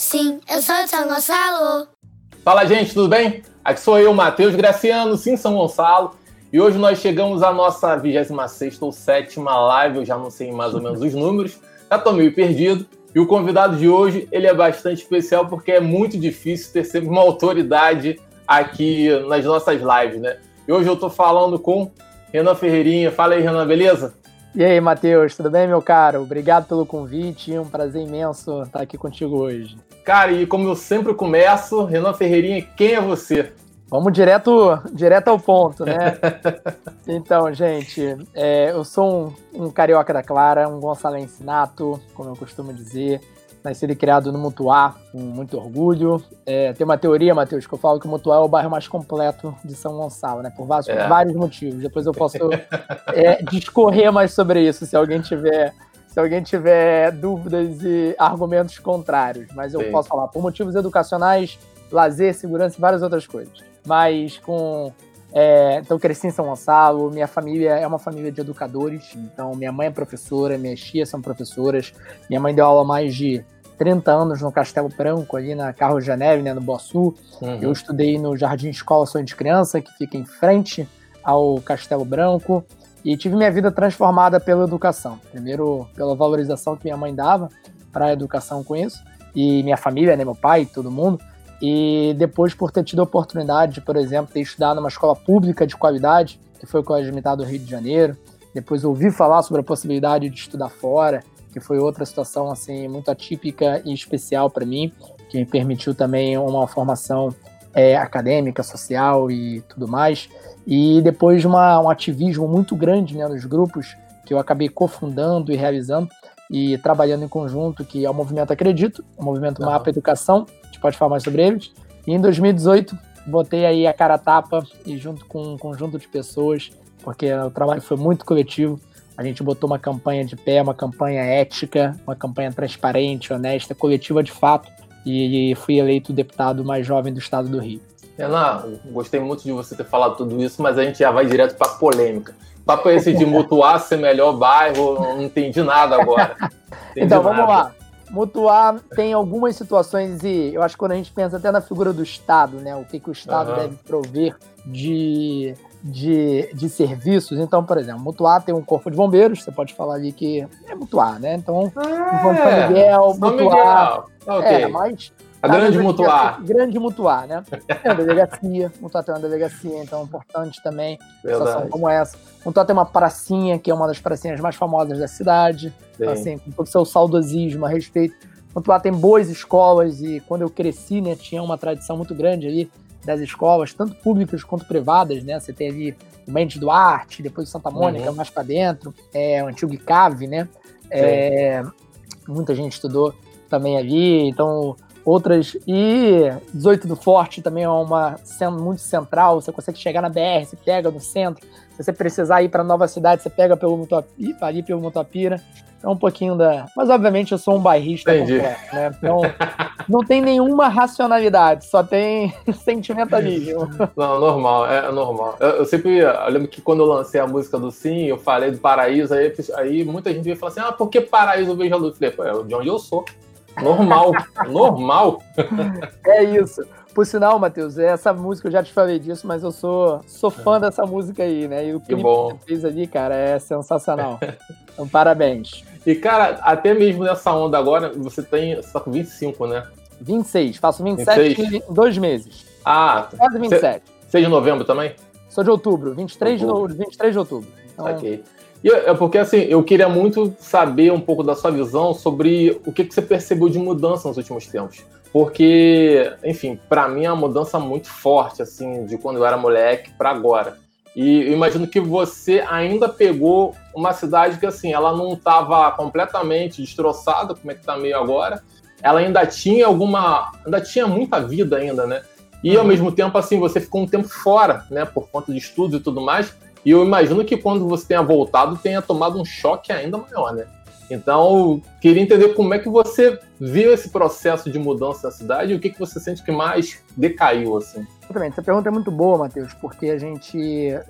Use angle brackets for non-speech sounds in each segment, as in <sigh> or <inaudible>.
Sim, eu sou de São Gonçalo. Fala, gente, tudo bem? Aqui sou eu, Matheus Graciano, sim, São Gonçalo. E hoje nós chegamos à nossa 26 ou 7 live, eu já não sei mais ou menos os números, já tô meio perdido. E o convidado de hoje, ele é bastante especial porque é muito difícil ter sempre uma autoridade aqui nas nossas lives, né? E hoje eu tô falando com Renan Ferreirinha. Fala aí, Renan, beleza? E aí, Matheus, tudo bem, meu caro? Obrigado pelo convite, um prazer imenso estar aqui contigo hoje. Cara, e como eu sempre começo, Renan Ferreirinha, quem é você? Vamos direto, direto ao ponto, né? <laughs> então, gente, é, eu sou um, um, carioca da Clara, um gonçalense nato, como eu costumo dizer. Nascido e criado no Mutuá, com muito orgulho. É, tem uma teoria, Matheus, que eu falo que o Mutuá é o bairro mais completo de São Gonçalo, né? Por vários, é. vários motivos. Depois eu posso é, discorrer mais sobre isso, se alguém tiver se alguém tiver dúvidas e argumentos contrários. Mas eu Sim. posso falar por motivos educacionais, lazer, segurança e várias outras coisas. Mas com. É, então, cresci em São Gonçalo, minha família é uma família de educadores, então minha mãe é professora, minhas tias são professoras, minha mãe deu aula mais de 30 anos no Castelo Branco, ali na Carro Janeve, né, no Boçu. Uhum. Eu estudei no Jardim Escola Sonho de Criança, que fica em frente ao Castelo Branco, e tive minha vida transformada pela educação. Primeiro, pela valorização que minha mãe dava para a educação com isso, e minha família, né, meu pai, todo mundo. E depois por ter tido a oportunidade de, por exemplo, ter estudado numa escola pública de qualidade, que foi o Colégio Militar do Rio de Janeiro. Depois ouvi falar sobre a possibilidade de estudar fora, que foi outra situação assim muito atípica e especial para mim, que me permitiu também uma formação é, acadêmica, social e tudo mais. E depois de uma, um ativismo muito grande né, nos grupos que eu acabei cofundando e realizando e trabalhando em conjunto, que é o Movimento Acredito, o Movimento uhum. Mapa Educação, gente pode falar mais sobre eles. E em 2018, botei aí a cara a tapa e junto com um conjunto de pessoas, porque o trabalho foi muito coletivo, a gente botou uma campanha de pé, uma campanha ética, uma campanha transparente, honesta, coletiva de fato, e fui eleito deputado mais jovem do estado do Rio. Renan, gostei muito de você ter falado tudo isso, mas a gente já vai direto para polêmica papo esse de mutuar ser melhor bairro, não entendi nada agora. <laughs> Entendi então, vamos nada. lá. Mutuar tem algumas situações e eu acho que quando a gente pensa até na figura do Estado, né? O que, que o Estado uhum. deve prover de, de, de serviços. Então, por exemplo, Mutuar tem um corpo de bombeiros, você pode falar ali que é Mutuar, né? Então, ah, é, São Miguel, Mutuar. Miguel. Okay. É, mas a grande mutuar. Grande mutuar, né? É uma delegacia, mutuar tem uma delegacia, então é importante também, situação como essa. Mutuar tem uma pracinha, que é uma das pracinhas mais famosas da cidade, então, assim, com todo o seu saudosismo a respeito. Mutuar tem boas escolas e quando eu cresci, né, tinha uma tradição muito grande ali das escolas, tanto públicas quanto privadas, né? Você tem ali o Mendes Duarte, depois o Santa Mônica, uhum. mais para dentro, é, o antigo ICAVE, né? É, muita gente estudou também ali, então outras. E 18 do Forte também é uma sendo muito central. Você consegue chegar na BR, você pega no centro. Se você precisar ir para nova cidade, você pega pelo Mutuapira, ali pelo Mutuapira. É um pouquinho da. Mas obviamente eu sou um bairrista completo, né? Então <laughs> não tem nenhuma racionalidade, só tem <laughs> sentimentalismo. Não, normal, é normal. Eu, eu, sempre. Eu lembro que quando eu lancei a música do Sim, eu falei do paraíso, aí, aí muita gente veio falar assim: ah, por que paraíso eu vejo a luz? Eu falei, é de onde eu sou. Normal, normal. É isso. Por sinal, Matheus, essa música eu já te falei disso, mas eu sou, sou fã é. dessa música aí, né? E o que, bom. que você fez ali, cara, é sensacional. Então, parabéns. E, cara, até mesmo nessa onda agora, você tem. Você tá com 25, né? 26. Faço 27 26? em dois meses. Ah, quase 27. Você é de novembro também? Sou de outubro, 23, outubro. De, 23 de outubro. Então, ok. E é porque assim, eu queria muito saber um pouco da sua visão sobre o que, que você percebeu de mudança nos últimos tempos. Porque, enfim, para mim é uma mudança muito forte, assim, de quando eu era moleque para agora. E eu imagino que você ainda pegou uma cidade que, assim, ela não estava completamente destroçada, como é que tá meio agora. Ela ainda tinha alguma. ainda tinha muita vida ainda, né? E ao uhum. mesmo tempo, assim, você ficou um tempo fora, né? Por conta de estudos e tudo mais. E eu imagino que quando você tenha voltado, tenha tomado um choque ainda maior, né? Então, queria entender como é que você viu esse processo de mudança na cidade e o que, que você sente que mais decaiu, assim. Exatamente. Essa pergunta é muito boa, Matheus, porque a gente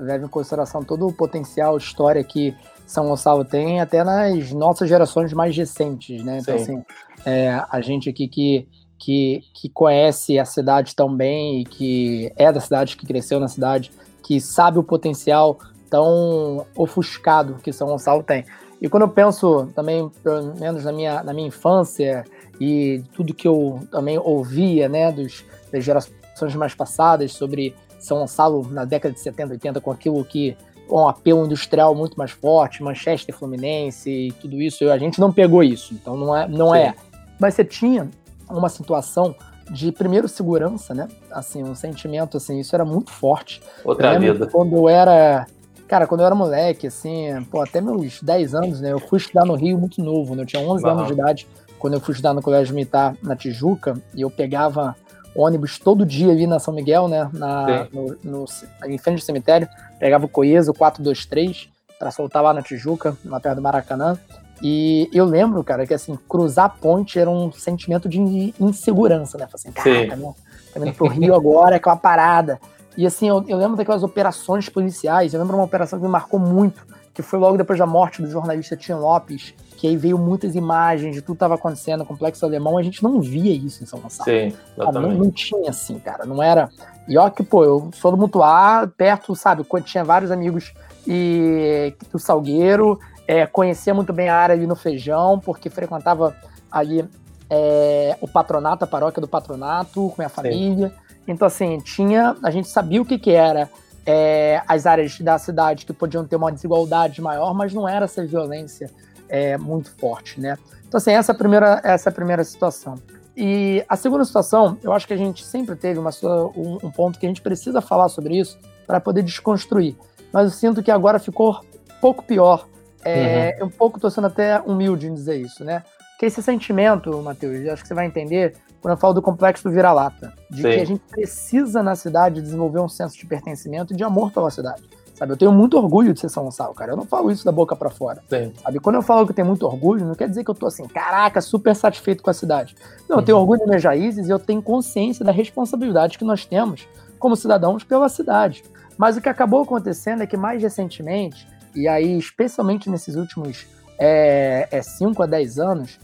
leva em consideração todo o potencial, história que São Gonçalo tem, até nas nossas gerações mais recentes, né? Então, Sim. assim, é, a gente aqui que que, que conhece a cidade tão bem e que é da cidade, que cresceu na cidade, que sabe o potencial tão ofuscado que São Gonçalo tem. E quando eu penso também, pelo menos na minha, na minha infância e tudo que eu também ouvia, né, dos, das gerações mais passadas sobre São Gonçalo na década de 70, 80, com aquilo que um apelo industrial muito mais forte, Manchester, Fluminense e tudo isso, a gente não pegou isso, então não é, não é. Mas você tinha uma situação de primeiro segurança, né? Assim, um sentimento assim, isso era muito forte. Outra vida. Quando eu era Cara, quando eu era moleque, assim, pô, até meus 10 anos, né? Eu fui estudar no Rio muito novo, né? Eu tinha 11 uhum. anos de idade quando eu fui estudar no Colégio Militar na Tijuca, e eu pegava ônibus todo dia ali na São Miguel, né? Na, no, no, em frente do cemitério. Pegava o Coeso 423 para soltar lá na Tijuca, lá perto do Maracanã. E eu lembro, cara, que assim, cruzar a ponte era um sentimento de insegurança, né? Falei assim, caraca, né? tá vindo pro Rio agora, é aquela parada. E assim, eu, eu, lembro daquelas operações policiais, eu lembro uma operação que me marcou muito, que foi logo depois da morte do jornalista Tim Lopes, que aí veio muitas imagens de tudo que estava acontecendo no Complexo Alemão, a gente não via isso em São Gonçalo. Sim, exatamente. Não, não, tinha assim, cara, não era... E ó que, pô, eu sou do Mutuá, perto, sabe, quando tinha vários amigos e do Salgueiro, é, conhecia muito bem a área ali no Feijão, porque frequentava ali é, o patronato, a paróquia do patronato, com minha família. Sim. Então, assim, tinha. A gente sabia o que, que era é, as áreas da cidade que podiam ter uma desigualdade maior, mas não era essa violência é, muito forte, né? Então, assim, essa é a primeira, essa é a primeira situação. E a segunda situação, eu acho que a gente sempre teve uma, um, um ponto que a gente precisa falar sobre isso para poder desconstruir. Mas eu sinto que agora ficou pouco pior. É, uhum. Um pouco, estou sendo até humilde em dizer isso, né? Que esse sentimento, Matheus, acho que você vai entender, quando eu falo do complexo do vira-lata, de Sim. que a gente precisa na cidade desenvolver um senso de pertencimento e de amor pela cidade. Sabe, eu tenho muito orgulho de ser São Gonçalo, cara. Eu não falo isso da boca para fora. Sim. Sabe, quando eu falo que eu tenho muito orgulho, não quer dizer que eu tô assim, caraca, super satisfeito com a cidade. Não, eu tenho uhum. orgulho das minhas raízes e eu tenho consciência da responsabilidade que nós temos como cidadãos pela cidade. Mas o que acabou acontecendo é que mais recentemente, e aí especialmente nesses últimos 5 é, é cinco a 10 anos,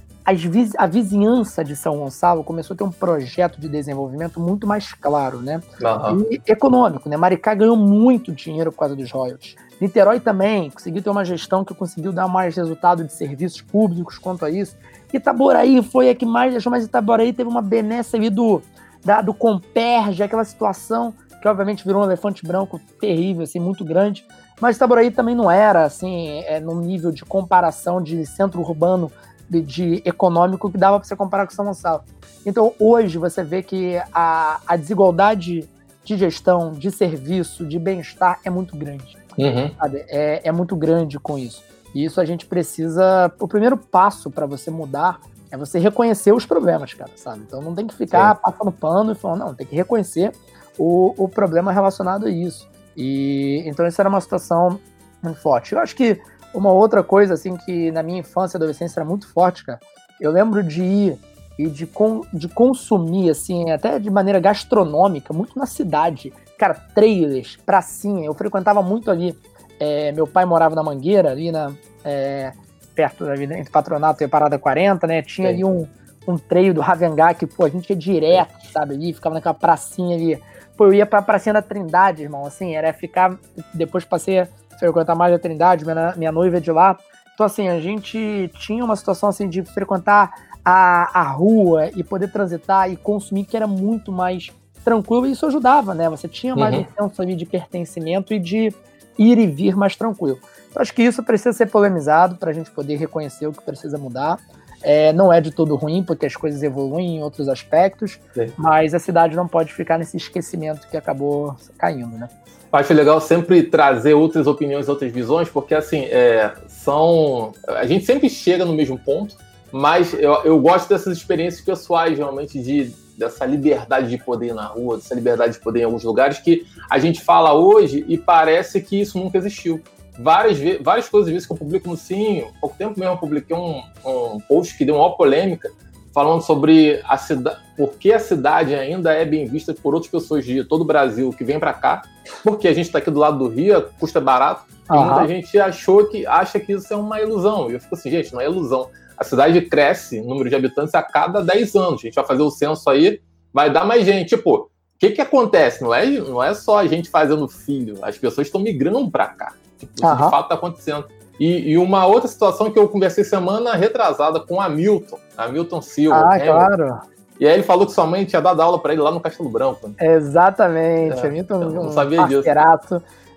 a vizinhança de São Gonçalo começou a ter um projeto de desenvolvimento muito mais claro, né? Uhum. E econômico, né? Maricá ganhou muito dinheiro por causa dos royalties. Niterói também conseguiu ter uma gestão que conseguiu dar mais resultado de serviços públicos quanto a isso. Itaboraí foi a que mais deixou, mas Itaboraí teve uma benesse ali do, da, do Comperge, aquela situação que obviamente virou um elefante branco terrível, assim, muito grande. Mas Itaboraí também não era, assim, é, no nível de comparação de centro urbano de, de econômico que dava para você comparar com São Gonçalo. Então, hoje, você vê que a, a desigualdade de gestão, de serviço, de bem-estar é muito grande. Uhum. É, é muito grande com isso. E isso a gente precisa. O primeiro passo para você mudar é você reconhecer os problemas, cara, sabe? Então não tem que ficar Sim. passando pano e falando, não, tem que reconhecer o, o problema relacionado a isso. E então isso era uma situação muito forte. Eu acho que uma outra coisa, assim, que na minha infância e adolescência era muito forte, cara. Eu lembro de ir e de, com, de consumir, assim, até de maneira gastronômica, muito na cidade. Cara, trailers, pracinha. Eu frequentava muito ali. É, meu pai morava na Mangueira, ali na. É, perto da vida, entre Patronato e Parada 40, né? Tinha Sim. ali um, um trail do Ravengá que, pô, a gente ia direto, sabe? Ali, ficava naquela pracinha ali. Pô, eu ia pra pracinha da Trindade, irmão, assim, era ficar. Depois passei frequentar mais a Trindade, minha, minha noiva é de lá. Então, assim, a gente tinha uma situação assim de frequentar a, a rua e poder transitar e consumir que era muito mais tranquilo e isso ajudava, né? Você tinha mais uhum. um senso ali de pertencimento e de ir e vir mais tranquilo. Então, acho que isso precisa ser polemizado para a gente poder reconhecer o que precisa mudar. É, não é de todo ruim, porque as coisas evoluem em outros aspectos, Sim. mas a cidade não pode ficar nesse esquecimento que acabou caindo, né? acho legal sempre trazer outras opiniões, outras visões, porque assim, é, são. A gente sempre chega no mesmo ponto, mas eu, eu gosto dessas experiências pessoais, realmente, de, dessa liberdade de poder ir na rua, dessa liberdade de poder ir em alguns lugares que a gente fala hoje e parece que isso nunca existiu. Várias, várias coisas vezes que eu publico no Sim, há pouco tempo mesmo eu publiquei um, um post que deu uma polêmica falando sobre a cidade, por que a cidade ainda é bem vista por outras pessoas de todo o Brasil que vêm para cá, porque a gente está aqui do lado do Rio, custa barato, uhum. e muita gente achou que acha que isso é uma ilusão. E eu fico assim, gente, não é ilusão. A cidade cresce número de habitantes a cada 10 anos. A gente vai fazer o censo aí, vai dar mais gente. Tipo, o que, que acontece? Não é, não é só a gente fazendo filho, as pessoas estão migrando para cá. Isso uhum. de fato está acontecendo. E, e, uma outra situação que eu conversei semana retrasada com o Hamilton, Hamilton Silva. Ah, claro. E aí ele falou que sua mãe tinha dado aula para ele lá no Castelo Branco. Né? Exatamente. É, Hamilton, eu não um sabia disso.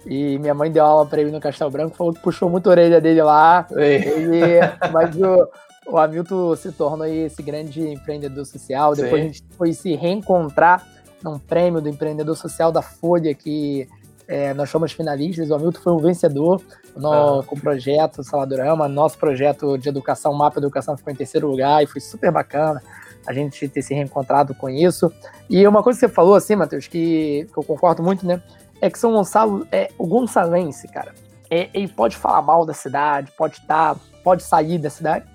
E minha mãe deu aula para ele no Castelo Branco, falou que puxou muito a orelha dele lá. Ele, mas o, o Hamilton se tornou esse grande empreendedor social. Depois Sim. a gente foi se reencontrar num prêmio do empreendedor social da Folha, que é, nós fomos finalistas. O Hamilton foi o vencedor no, ah. com o projeto Saladorama. Nosso projeto de educação, Mapa Educação, ficou em terceiro lugar e foi super bacana a gente ter se reencontrado com isso. E uma coisa que você falou, assim, Matheus, que, que eu concordo muito, né? É que São Gonçalo, é, o gonçalense, cara, é, ele pode falar mal da cidade, pode estar, tá, pode sair da cidade.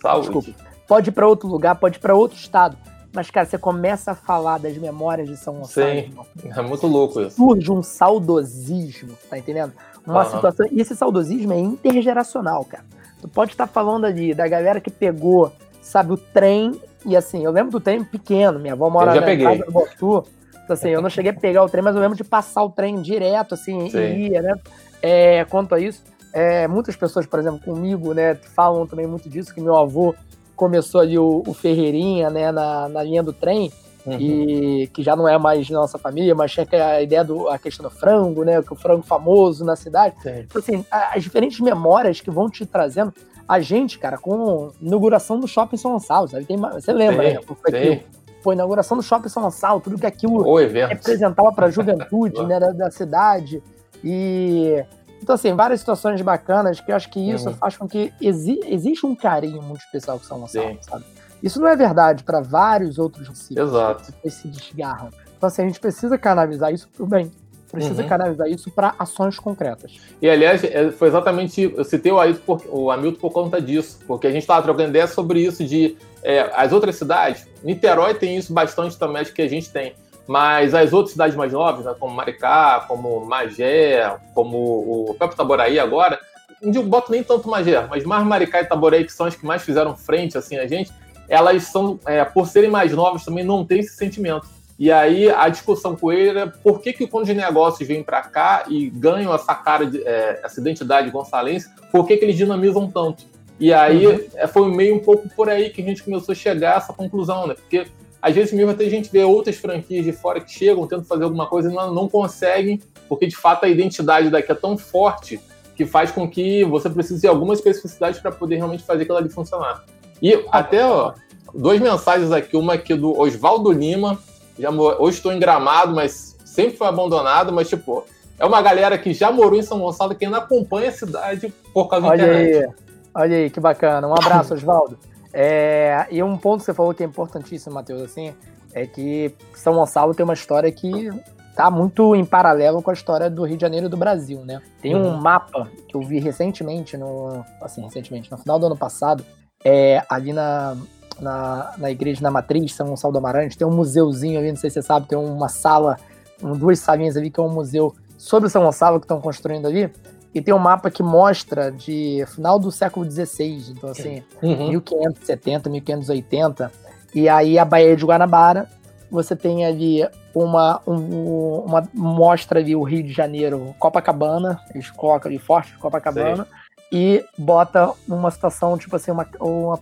Saúde. Desculpa. Pode ir para outro lugar, pode ir para outro estado. Mas, cara, você começa a falar das memórias de São Gonçalo. Sim, é muito louco isso. Surge um saudosismo, tá entendendo? Uma uhum. situação. E esse saudosismo é intergeracional, cara. Tu pode estar tá falando ali da galera que pegou sabe, o trem. E assim, eu lembro do trem pequeno, minha avó mora na peguei. casa do Botu. Então, assim, eu não cheguei a pegar o trem, mas eu lembro de passar o trem direto, assim, Sim. e ia, né? É, quanto a isso, é, muitas pessoas, por exemplo, comigo, né, falam também muito disso, que meu avô começou ali o, o Ferreirinha, né, na, na linha do trem, Uhum. e que já não é mais nossa família, mas tinha a ideia do a questão do frango, né, que o frango famoso na cidade. Então, assim, as diferentes memórias que vão te trazendo, a gente, cara, com inauguração do Shopping São Gonçalo, sabe? Tem, você lembra, sim, né? Foi, foi inauguração do Shopping São Gonçalo, tudo que aquilo representava para a <laughs> juventude né, da, da, cidade. E então, assim, várias situações bacanas que eu acho que isso uhum. faz com que exi existe um carinho muito especial com São Gonçalo, sim. sabe? Isso não é verdade para vários outros municípios. Exato. Que se desgarram. Então, assim, a gente precisa canalizar isso pro bem precisa uhum. canalizar isso para ações concretas. E aliás, é, foi exatamente, eu citei o, Ailton por, o Hamilton por conta disso, porque a gente estava trocando ideia sobre isso de é, as outras cidades, Niterói tem isso bastante também, acho que a gente tem, mas as outras cidades mais novas, né, como Maricá, como Magé, como o próprio Taboraí agora, não boto nem tanto Magé, mas mais Maricá e Taboraí, que são as que mais fizeram frente, assim, a gente, elas são, é, por serem mais novas também, não tem esse sentimento. E aí a discussão com ele era por que, que quando os negócios vêm para cá e ganham essa cara, de, é, essa identidade gonçalense, por que, que eles dinamizam tanto? E aí uhum. É, foi meio um pouco por aí que a gente começou a chegar a essa conclusão, né? Porque às vezes mesmo até a gente vê outras franquias de fora que chegam, tentam fazer alguma coisa e não, não conseguem, porque de fato a identidade daqui é tão forte que faz com que você precise de algumas especificidades para poder realmente fazer aquilo ali funcionar. E até, ó, duas mensagens aqui, uma aqui do Oswaldo Lima, já hoje estou em Gramado, mas sempre foi abandonado, mas tipo, é uma galera que já morou em São Gonçalo que ainda acompanha a cidade por causa da internet. Aí, olha aí, que bacana. Um abraço, <laughs> Oswaldo. É, e um ponto que você falou que é importantíssimo, Matheus, assim, é que São Gonçalo tem uma história que tá muito em paralelo com a história do Rio de Janeiro e do Brasil, né? Tem um uhum. mapa que eu vi recentemente, no, assim, recentemente, no final do ano passado, é, ali na, na, na igreja na Matriz, São Gonçalo do Amarante, tem um museuzinho ali, não sei se você sabe, tem uma sala, um, duas salinhas ali, que é um museu sobre São Gonçalo que estão construindo ali, e tem um mapa que mostra de final do século XVI, então assim, uhum. 1570, 1580, e aí a Baía de Guanabara, você tem ali uma, um, uma mostra ali o Rio de Janeiro, Copacabana, eles colocam ali forte Copacabana, Sim e bota uma situação, tipo assim, uma, uma,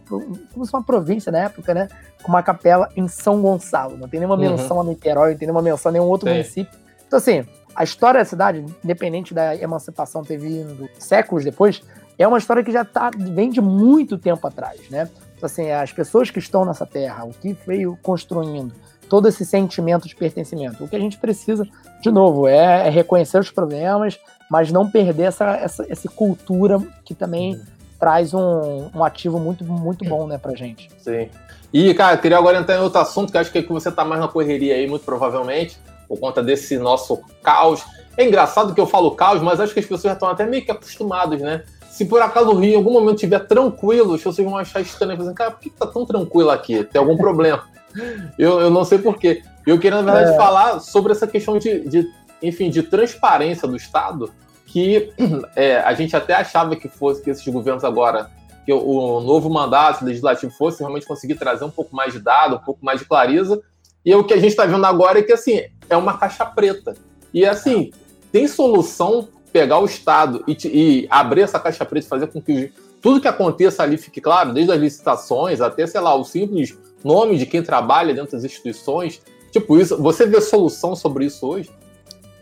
como se uma província na época, né? Com uma capela em São Gonçalo. Não tem nenhuma uhum. menção a Niterói, não tem nenhuma menção a nenhum outro Sim. município. Então, assim, a história da cidade, independente da emancipação ter vindo séculos depois, é uma história que já tá, vem de muito tempo atrás, né? Então, assim, as pessoas que estão nessa terra, o que veio construindo, todo esse sentimento de pertencimento. O que a gente precisa, de novo, é, é reconhecer os problemas, mas não perder essa, essa, essa cultura que também uhum. traz um, um ativo muito, muito bom, né, pra gente. Sim. E, cara, eu queria agora entrar em outro assunto, que acho que, é que você tá mais na correria aí, muito provavelmente, por conta desse nosso caos. É engraçado que eu falo caos, mas acho que as pessoas já estão até meio que acostumadas, né? Se por acaso o Rio em algum momento estiver tranquilo, pessoas vão achar estranho, assim, cara, por que tá tão tranquilo aqui? Tem algum problema? <laughs> eu, eu não sei porquê. Eu queria, na verdade, é. falar sobre essa questão de, de enfim, de transparência do Estado, que <clears throat> é, a gente até achava que fosse que esses governos agora que o novo mandato legislativo fosse realmente conseguir trazer um pouco mais de dado, um pouco mais de clareza. E o que a gente está vendo agora é que assim é uma caixa preta. E assim tem solução pegar o Estado e, e abrir essa caixa preta e fazer com que tudo que aconteça ali fique claro, desde as licitações até sei lá o simples nome de quem trabalha dentro das instituições. Tipo isso, você vê solução sobre isso hoje?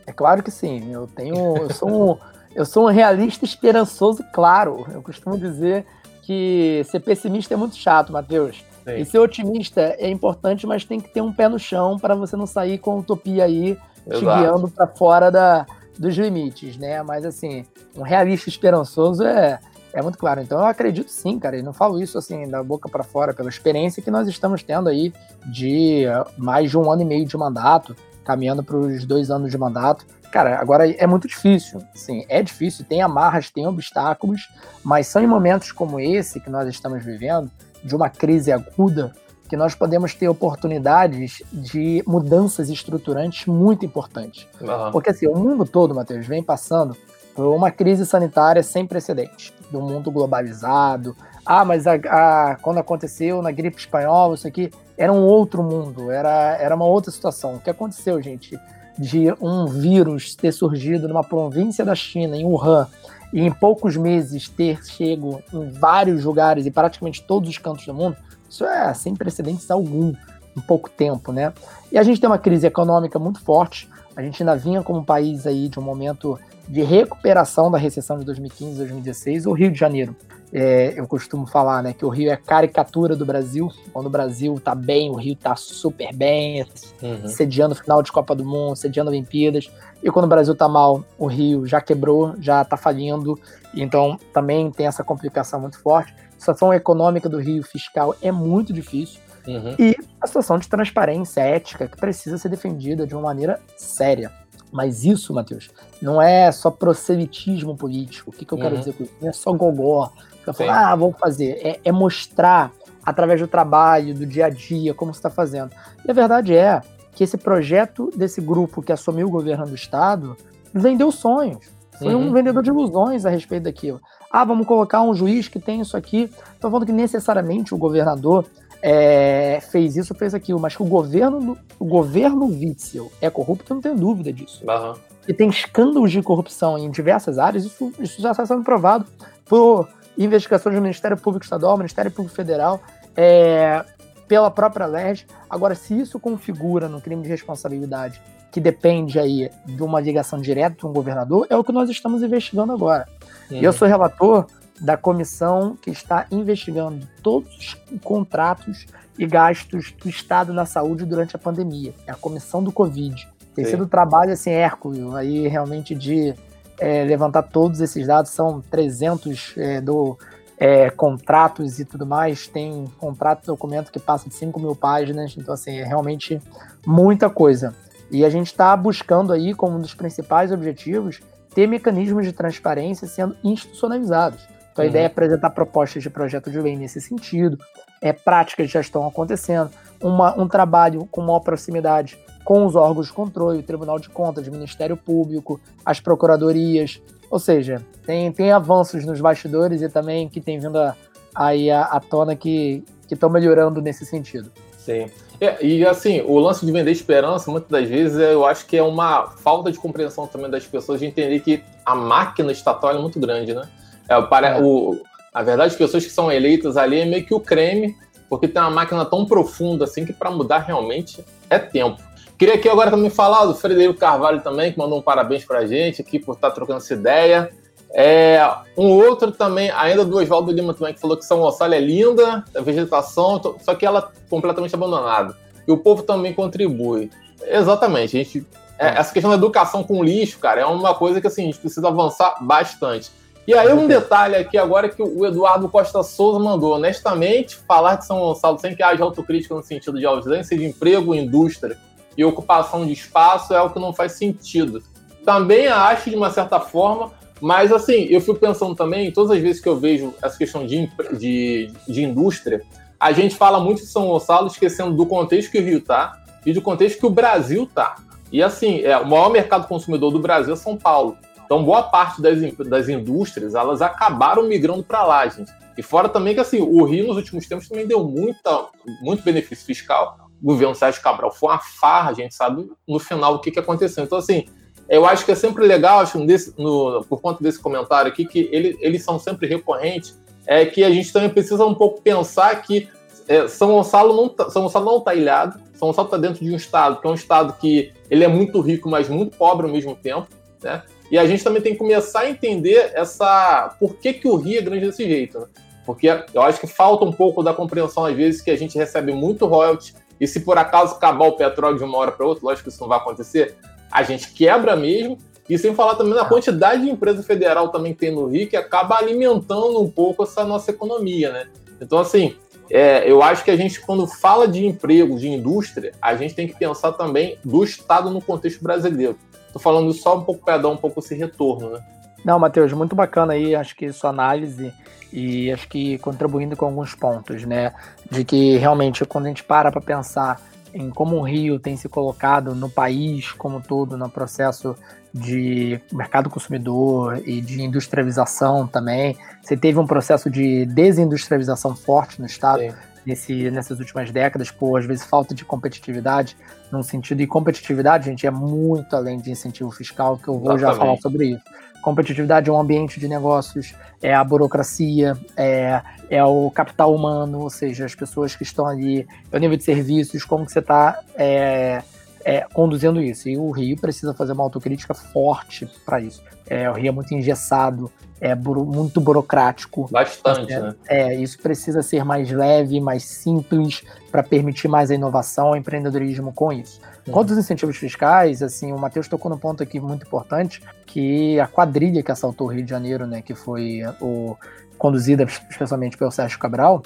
É claro que sim. Eu tenho, eu sou um, eu sou um realista esperançoso, claro. Eu costumo dizer que ser pessimista é muito chato, Matheus. Sim. E ser otimista é importante, mas tem que ter um pé no chão para você não sair com utopia aí, Exato. te guiando para fora da, dos limites, né? Mas assim, um realista esperançoso é, é muito claro. Então eu acredito sim, cara, e não falo isso assim da boca para fora, pela experiência que nós estamos tendo aí de mais de um ano e meio de mandato, caminhando para os dois anos de mandato. Cara, agora é muito difícil, sim, é difícil, tem amarras, tem obstáculos, mas são em momentos como esse que nós estamos vivendo, de uma crise aguda, que nós podemos ter oportunidades de mudanças estruturantes muito importantes. Uhum. Porque assim, o mundo todo, Matheus, vem passando por uma crise sanitária sem precedentes, do mundo globalizado. Ah, mas a, a, quando aconteceu na gripe espanhola, isso aqui era um outro mundo, era, era uma outra situação. O que aconteceu, gente? de um vírus ter surgido numa província da China, em Wuhan, e em poucos meses ter chego em vários lugares e praticamente todos os cantos do mundo, isso é sem precedentes algum em pouco tempo, né? E a gente tem uma crise econômica muito forte. A gente ainda vinha como país aí de um momento de recuperação da recessão de 2015 2016, o Rio de Janeiro. É, eu costumo falar né, que o Rio é caricatura do Brasil. Quando o Brasil tá bem, o Rio tá super bem, uhum. sediando final de Copa do Mundo, sediando Olimpíadas. E quando o Brasil tá mal, o Rio já quebrou, já tá falindo. Então também tem essa complicação muito forte. A situação econômica do Rio fiscal é muito difícil. Uhum. E a situação de transparência ética que precisa ser defendida de uma maneira séria. Mas isso, Matheus, não é só proselitismo político. O que, que eu uhum. quero dizer com isso? Não é só gogó. Eu falo, ah, vamos fazer. É, é, mostrar através do trabalho, do dia a dia, como você está fazendo. E a verdade é que esse projeto desse grupo que assumiu o governo do Estado vendeu sonhos. Foi uhum. um vendedor de ilusões a respeito daquilo. Ah, vamos colocar um juiz que tem isso aqui. Estou falando que necessariamente o governador é, fez isso, fez aquilo, mas que o governo, o governo Witzel é corrupto, eu não tenho dúvida disso. Uhum. E tem escândalos de corrupção em diversas áreas, isso, isso já está sendo provado por investigações do Ministério Público Estadual, Ministério Público Federal, é, pela própria LERJ. Agora, se isso configura no crime de responsabilidade, que depende aí de uma ligação direta de um governador, é o que nós estamos investigando agora. Uhum. Eu sou relator da comissão que está investigando todos os contratos e gastos do Estado na saúde durante a pandemia. É a comissão do Covid. Tem Sim. sido trabalho assim, hércules, aí realmente de é, levantar todos esses dados. São 300 é, do, é, contratos e tudo mais. Tem contrato documento que passa de 5 mil páginas. Então, assim, é realmente muita coisa. E a gente está buscando aí, como um dos principais objetivos, ter mecanismos de transparência sendo institucionalizados. Então a uhum. ideia é apresentar propostas de projeto de lei nesse sentido, é, práticas já estão acontecendo, uma, um trabalho com maior proximidade com os órgãos de controle, o Tribunal de Contas, o Ministério Público, as procuradorias, ou seja, tem, tem avanços nos bastidores e também que tem vindo a, aí à, à tona que estão melhorando nesse sentido. Sim. É, e assim, o lance de vender esperança, muitas das vezes, eu acho que é uma falta de compreensão também das pessoas de entender que a máquina estatal é muito grande, né? É, para, é. o, a verdade, as pessoas que são eleitas ali é meio que o creme, porque tem uma máquina tão profunda assim que para mudar realmente é tempo. Queria aqui agora também falar do Frederico Carvalho também, que mandou um parabéns para a gente aqui por estar tá trocando essa ideia. É, um outro também, ainda do Oswaldo Lima também, que falou que São Gonçalo é linda, a vegetação, só que ela é completamente abandonada. E o povo também contribui. Exatamente, a gente, é, essa questão da educação com lixo, cara, é uma coisa que assim, a gente precisa avançar bastante. E aí um detalhe aqui agora que o Eduardo Costa Souza mandou. Honestamente, falar de São Gonçalo sem que haja autocrítica no sentido de ausência de emprego, indústria e ocupação de espaço é o que não faz sentido. Também acho de uma certa forma, mas assim, eu fico pensando também, todas as vezes que eu vejo essa questão de, de, de indústria, a gente fala muito de São Gonçalo esquecendo do contexto que o Rio está e do contexto que o Brasil está. E assim, é, o maior mercado consumidor do Brasil é São Paulo. Então, boa parte das, das indústrias, elas acabaram migrando para lá, gente. E fora também que assim, o Rio nos últimos tempos também deu muita, muito benefício fiscal. Governo Sérgio Cabral foi uma farra, a gente sabe no final o que, que aconteceu. Então, assim, eu acho que é sempre legal, acho, no, por conta desse comentário aqui, que ele, eles são sempre recorrentes, é que a gente também precisa um pouco pensar que é, São Gonçalo não tá, São Gonçalo não está ilhado, São Gonçalo está dentro de um estado que é um estado que ele é muito rico, mas muito pobre ao mesmo tempo, né? E a gente também tem que começar a entender essa por que, que o Rio é grande desse jeito, né? Porque eu acho que falta um pouco da compreensão às vezes que a gente recebe muito royalties e se por acaso acabar o petróleo de uma hora para outra, lógico que isso não vai acontecer, a gente quebra mesmo. E sem falar também na ah. quantidade de empresa federal também que tem no Rio, que acaba alimentando um pouco essa nossa economia, né? Então, assim, é, eu acho que a gente, quando fala de emprego, de indústria, a gente tem que pensar também do Estado no contexto brasileiro. Estou falando só um pouco para dar um pouco esse retorno, né? Não, Matheus, muito bacana aí, acho que sua análise e acho que contribuindo com alguns pontos, né? De que realmente quando a gente para para pensar em como o Rio tem se colocado no país como todo, no processo de mercado consumidor e de industrialização também. Você teve um processo de desindustrialização forte no estado nesse, nessas últimas décadas, por às vezes falta de competitividade, no sentido de competitividade, gente, é muito além de incentivo fiscal, que eu vou Exatamente. já falar sobre isso. Competitividade é um ambiente de negócios, é a burocracia, é, é o capital humano, ou seja, as pessoas que estão ali, é o nível de serviços, como que você está é, é, conduzindo isso. E o Rio precisa fazer uma autocrítica forte para isso. É, o Rio é muito engessado, é buro, muito burocrático. Bastante, é, né? É, isso precisa ser mais leve, mais simples, para permitir mais a inovação, o empreendedorismo com isso. Uhum. Quanto aos incentivos fiscais, assim, o Matheus tocou num ponto aqui muito importante, que a quadrilha que assaltou o Rio de Janeiro, né, que foi o, conduzida especialmente pelo Sérgio Cabral,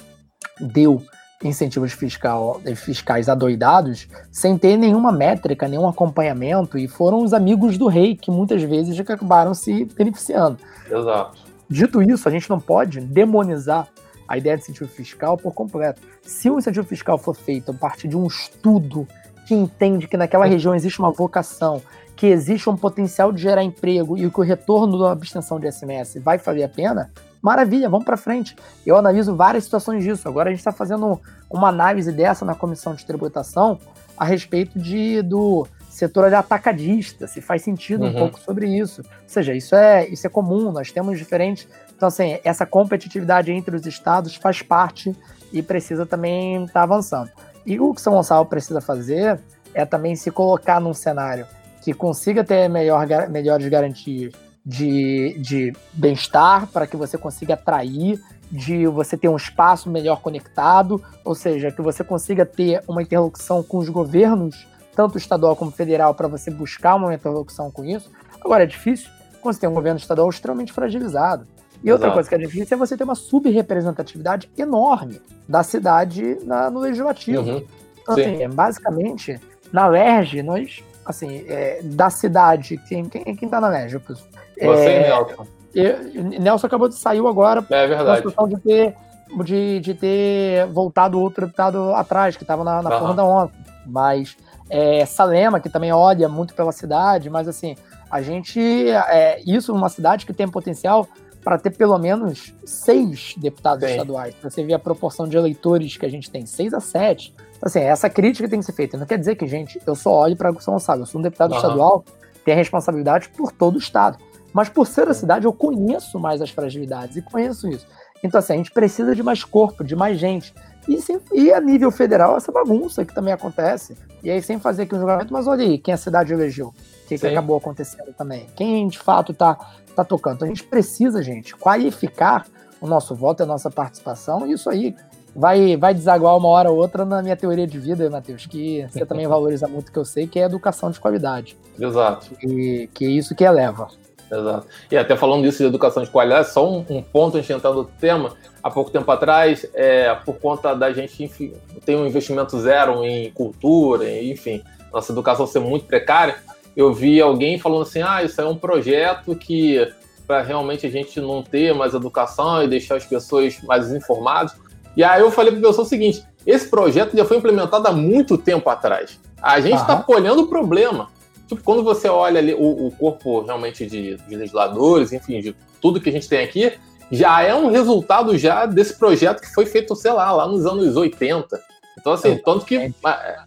deu incentivos fiscal, fiscais adoidados sem ter nenhuma métrica, nenhum acompanhamento, e foram os amigos do rei que muitas vezes acabaram se beneficiando. Exato. Dito isso, a gente não pode demonizar a ideia de incentivo fiscal por completo. Se o incentivo fiscal for feito a partir de um estudo que entende que naquela região existe uma vocação, que existe um potencial de gerar emprego e que o retorno da abstenção de SMS vai valer a pena, maravilha, vamos para frente. Eu analiso várias situações disso. Agora a gente está fazendo uma análise dessa na comissão de tributação a respeito de, do setor de atacadista, se faz sentido uhum. um pouco sobre isso. Ou seja, isso é, isso é comum, nós temos diferentes. Então, assim, essa competitividade entre os estados faz parte e precisa também estar tá avançando. E o que São Gonçalo precisa fazer é também se colocar num cenário que consiga ter melhor, melhores garantias de, de bem-estar, para que você consiga atrair, de você ter um espaço melhor conectado, ou seja, que você consiga ter uma interlocução com os governos, tanto estadual como federal, para você buscar uma interlocução com isso. Agora, é difícil quando você tem um governo estadual extremamente fragilizado. E outra Exato. coisa que é difícil é você ter uma subrepresentatividade enorme da cidade na, no legislativo. Uhum. Então, assim, basicamente, na LERJ, nós, assim, é, da cidade, quem, quem, quem tá na LERJ? Você é, e Nelson. Eu, Nelson acabou de sair agora. É verdade. De ter, de, de ter voltado outro deputado atrás, que estava na, na uhum. porra da ontem. Mas é, Salema, que também olha muito pela cidade, mas assim, a gente. É, isso uma cidade que tem potencial para ter pelo menos seis deputados Sim. estaduais. Você vê a proporção de eleitores que a gente tem, seis a sete. Assim, essa crítica tem que ser feita. Não quer dizer que, gente, eu só olho para São Gonçalo. Eu sou um deputado uhum. estadual, tenho a responsabilidade por todo o estado. Mas por ser a cidade, eu conheço mais as fragilidades e conheço isso. Então, assim, a gente precisa de mais corpo, de mais gente. E, sem, e a nível federal, essa bagunça que também acontece. E aí, sem fazer aqui um julgamento, mas olha aí, quem a cidade elegeu. O que, que acabou acontecendo também. Quem de fato tá, tá tocando. Então, a gente precisa, gente, qualificar o nosso voto e a nossa participação. E isso aí vai, vai desaguar uma hora ou outra na minha teoria de vida, Matheus, que você também <laughs> valoriza muito, que eu sei, que é educação de qualidade. Exato. E que é isso que eleva. Exato. E até falando disso de educação de qualidade, só um, um ponto a gente entrando no tema, há pouco tempo atrás, é, por conta da gente enfim, ter um investimento zero em cultura, enfim, nossa educação ser muito precária, eu vi alguém falando assim, ah, isso é um projeto que para realmente a gente não ter mais educação e deixar as pessoas mais informadas. E aí eu falei para o pessoal o seguinte, esse projeto já foi implementado há muito tempo atrás. A gente está uhum. olhando o problema tipo, quando você olha ali o, o corpo realmente de, de, legisladores, enfim, de tudo que a gente tem aqui, já é um resultado já desse projeto que foi feito, sei lá, lá nos anos 80. Então, assim, tanto que é,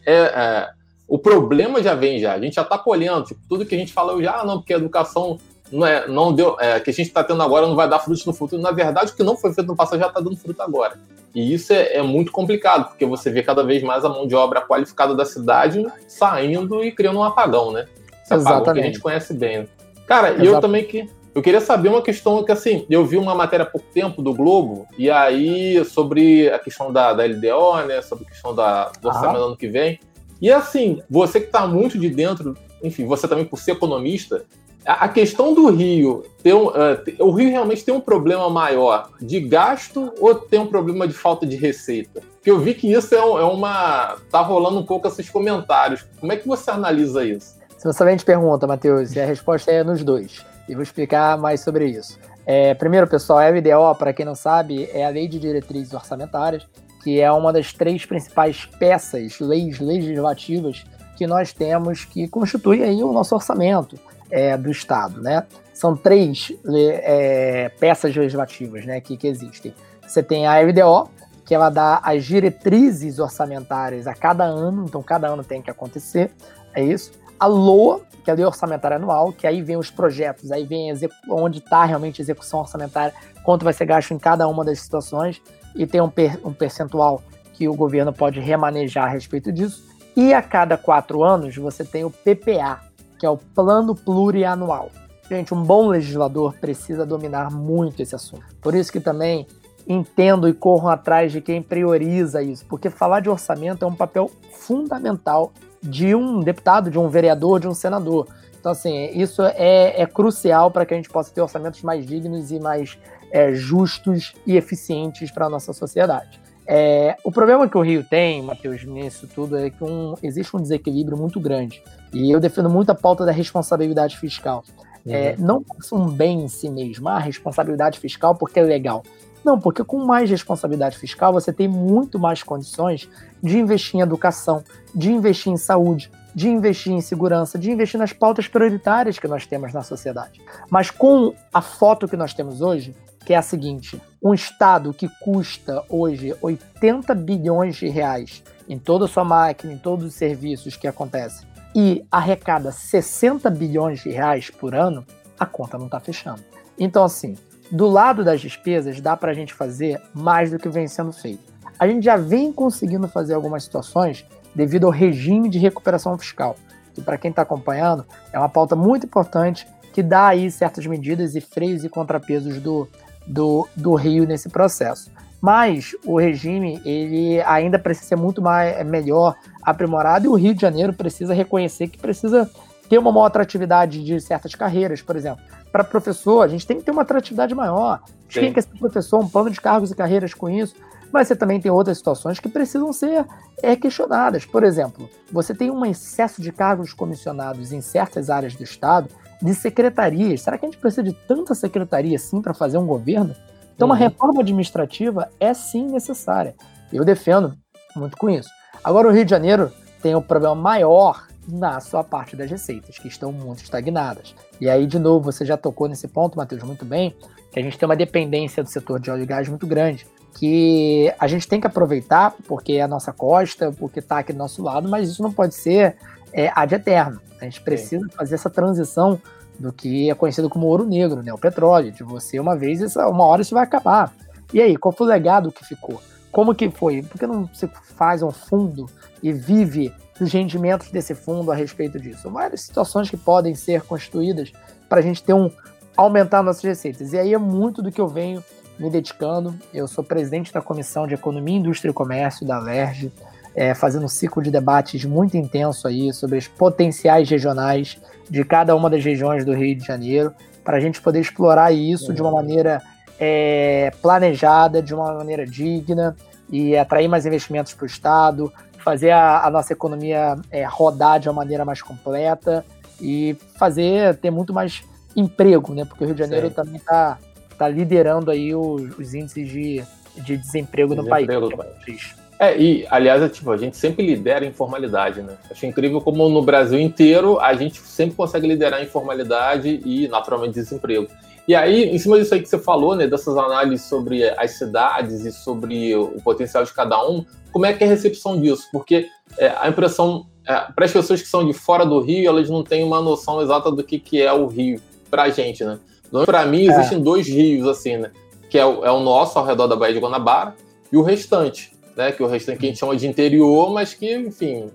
é, o problema já vem já. A gente já está colhendo, tipo, tudo que a gente falou já, ah, não, porque a educação não, é, não deu, é, que a gente está tendo agora não vai dar frutos no futuro. Na verdade, o que não foi feito no passado já está dando fruto agora. E isso é, é, muito complicado, porque você vê cada vez mais a mão de obra qualificada da cidade saindo e criando um apagão, né? Esse Exatamente. apagão que a gente conhece bem. Cara, e eu também que. Eu queria saber uma questão que, assim, eu vi uma matéria há pouco tempo do Globo, e aí sobre a questão da, da LDO, né? Sobre a questão da, do orçamento ah. ano que vem. E assim, você que está muito de dentro, enfim, você também por ser economista, a questão do Rio, um, uh, o Rio realmente tem um problema maior de gasto ou tem um problema de falta de receita? Porque eu vi que isso é, é uma. tá rolando um pouco esses comentários. Como é que você analisa isso? Se você também te pergunta, Matheus, e a resposta é nos dois. E vou explicar mais sobre isso. É, primeiro, pessoal, a LDO, para quem não sabe, é a Lei de Diretrizes Orçamentárias, que é uma das três principais peças, leis legislativas que nós temos que constitui aí o nosso orçamento é, do Estado, né? São três é, peças legislativas né, que, que existem. Você tem a LDO, que ela dá as diretrizes orçamentárias a cada ano, então cada ano tem que acontecer, é isso. A LOA, que é a Lei Orçamentária Anual, que aí vem os projetos, aí vem onde está realmente a execução orçamentária, quanto vai ser gasto em cada uma das situações, e tem um, per um percentual que o governo pode remanejar a respeito disso. E a cada quatro anos você tem o PPA, que é o Plano Plurianual. Gente, um bom legislador precisa dominar muito esse assunto. Por isso que também entendo e corro atrás de quem prioriza isso, porque falar de orçamento é um papel fundamental de um deputado, de um vereador, de um senador. Então, assim, isso é, é crucial para que a gente possa ter orçamentos mais dignos e mais é, justos e eficientes para a nossa sociedade. É, o problema que o Rio tem, Matheus, nisso tudo, é que um, existe um desequilíbrio muito grande. E eu defendo muito a pauta da responsabilidade fiscal. Uhum. É, não um bem em si mesmo, a ah, responsabilidade fiscal porque é legal. Não, porque com mais responsabilidade fiscal você tem muito mais condições de investir em educação, de investir em saúde, de investir em segurança, de investir nas pautas prioritárias que nós temos na sociedade. Mas com a foto que nós temos hoje, que é a seguinte: um Estado que custa hoje 80 bilhões de reais em toda a sua máquina, em todos os serviços que acontecem, e arrecada 60 bilhões de reais por ano, a conta não está fechando. Então, assim, do lado das despesas, dá para a gente fazer mais do que vem sendo feito. A gente já vem conseguindo fazer algumas situações devido ao regime de recuperação fiscal, que, para quem está acompanhando, é uma pauta muito importante que dá aí certas medidas e freios e contrapesos do, do, do Rio nesse processo. Mas o regime ele ainda precisa ser muito mais, é melhor aprimorado e o Rio de Janeiro precisa reconhecer que precisa ter uma maior atratividade de certas carreiras, por exemplo. Para professor, a gente tem que ter uma atratividade maior. Quem quer ser professor, um plano de cargos e carreiras com isso. Mas você também tem outras situações que precisam ser é, questionadas. Por exemplo, você tem um excesso de cargos comissionados em certas áreas do Estado de secretarias. Será que a gente precisa de tanta secretaria assim para fazer um governo? Então, uma uhum. reforma administrativa é sim necessária. Eu defendo muito com isso. Agora, o Rio de Janeiro tem um problema maior na sua parte das receitas, que estão muito estagnadas. E aí, de novo, você já tocou nesse ponto, Matheus, muito bem, que a gente tem uma dependência do setor de óleo e gás muito grande, que a gente tem que aproveitar, porque é a nossa costa, porque está aqui do nosso lado, mas isso não pode ser é, ad eterno. A gente precisa fazer essa transição do que é conhecido como ouro negro, né? O petróleo. De você, uma vez, essa, uma hora isso vai acabar. E aí, qual foi o legado que ficou? Como que foi? Por que não se faz um fundo e vive os rendimentos desse fundo a respeito disso? Várias situações que podem ser constituídas para a gente ter um aumentar nossas receitas. E aí é muito do que eu venho me dedicando. Eu sou presidente da Comissão de Economia, Indústria e Comércio da LERJ é, fazendo um ciclo de debates muito intenso aí sobre os potenciais regionais de cada uma das regiões do Rio de Janeiro, para a gente poder explorar isso de uma maneira é, planejada, de uma maneira digna e atrair mais investimentos para o Estado, fazer a, a nossa economia é, rodar de uma maneira mais completa e fazer ter muito mais emprego, né? Porque o Rio de Janeiro Sim. também está tá liderando aí os, os índices de, de desemprego, desemprego no país. Do país. É, e aliás, é, tipo, a gente sempre lidera a informalidade, né? Acho incrível como no Brasil inteiro a gente sempre consegue liderar a informalidade e, naturalmente, desemprego. E aí, em cima disso aí que você falou, né, dessas análises sobre as cidades e sobre o potencial de cada um, como é que é a recepção disso? Porque é, a impressão, é, para as pessoas que são de fora do Rio, elas não têm uma noção exata do que, que é o Rio para a gente, né? Então, para mim, existem é. dois rios, assim, né? Que é o, é o nosso, ao redor da Baía de Guanabara, e o restante, né? Que o restante que a gente chama de interior, mas que, enfim,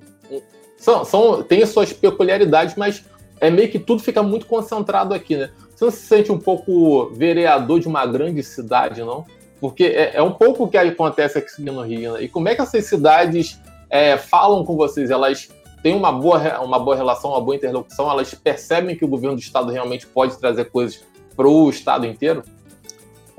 são, são, tem as suas peculiaridades, mas é meio que tudo fica muito concentrado aqui, né? Você não se sente um pouco vereador de uma grande cidade, não? Porque é, é um pouco o que acontece aqui no Rio, né? E como é que essas cidades é, falam com vocês? Elas têm uma boa, uma boa relação, uma boa interlocução? Elas percebem que o governo do estado realmente pode trazer coisas para o estado inteiro?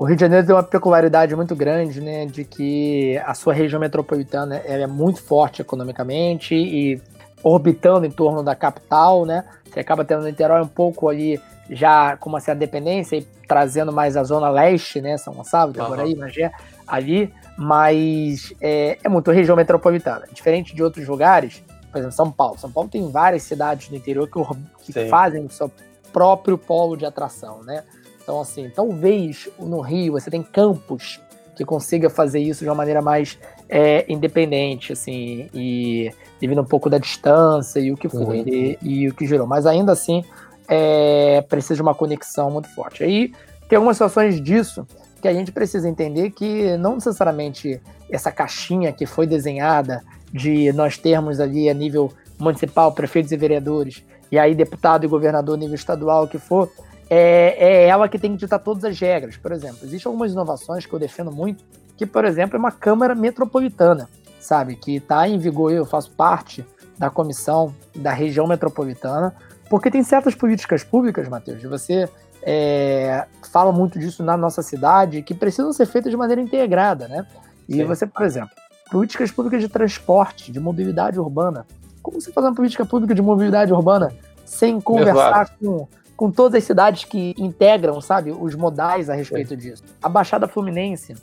O Rio de Janeiro tem uma peculiaridade muito grande, né, de que a sua região metropolitana é muito forte economicamente e orbitando em torno da capital, né? Você acaba tendo Niterói um pouco ali já com uma certa dependência e trazendo mais a zona leste, né? São Gonçalo, Itaboraí, uhum. Magé, ali, mas é, é muito região metropolitana. Diferente de outros lugares, por exemplo, São Paulo. São Paulo tem várias cidades no interior que, que fazem o seu próprio polo de atração, né? Então, assim, talvez no Rio você tem campos que consiga fazer isso de uma maneira mais é, independente, assim, e devido um pouco da distância e o que foi, uhum. e, e, o que gerou. Mas ainda assim, é, precisa de uma conexão muito forte. Aí tem algumas situações disso que a gente precisa entender que não necessariamente essa caixinha que foi desenhada de nós termos ali a nível municipal, prefeitos e vereadores, e aí deputado e governador nível estadual que for, é, é ela que tem que ditar todas as regras. Por exemplo, existem algumas inovações que eu defendo muito, que, por exemplo, é uma Câmara Metropolitana, sabe? Que está em vigor, eu faço parte da comissão da região metropolitana, porque tem certas políticas públicas, Matheus, você é, fala muito disso na nossa cidade, que precisam ser feitas de maneira integrada, né? E Sim. você, por exemplo, políticas públicas de transporte, de mobilidade urbana. Como você faz uma política pública de mobilidade urbana sem conversar com, com todas as cidades que integram, sabe, os modais a respeito Sim. disso? A Baixada Fluminense,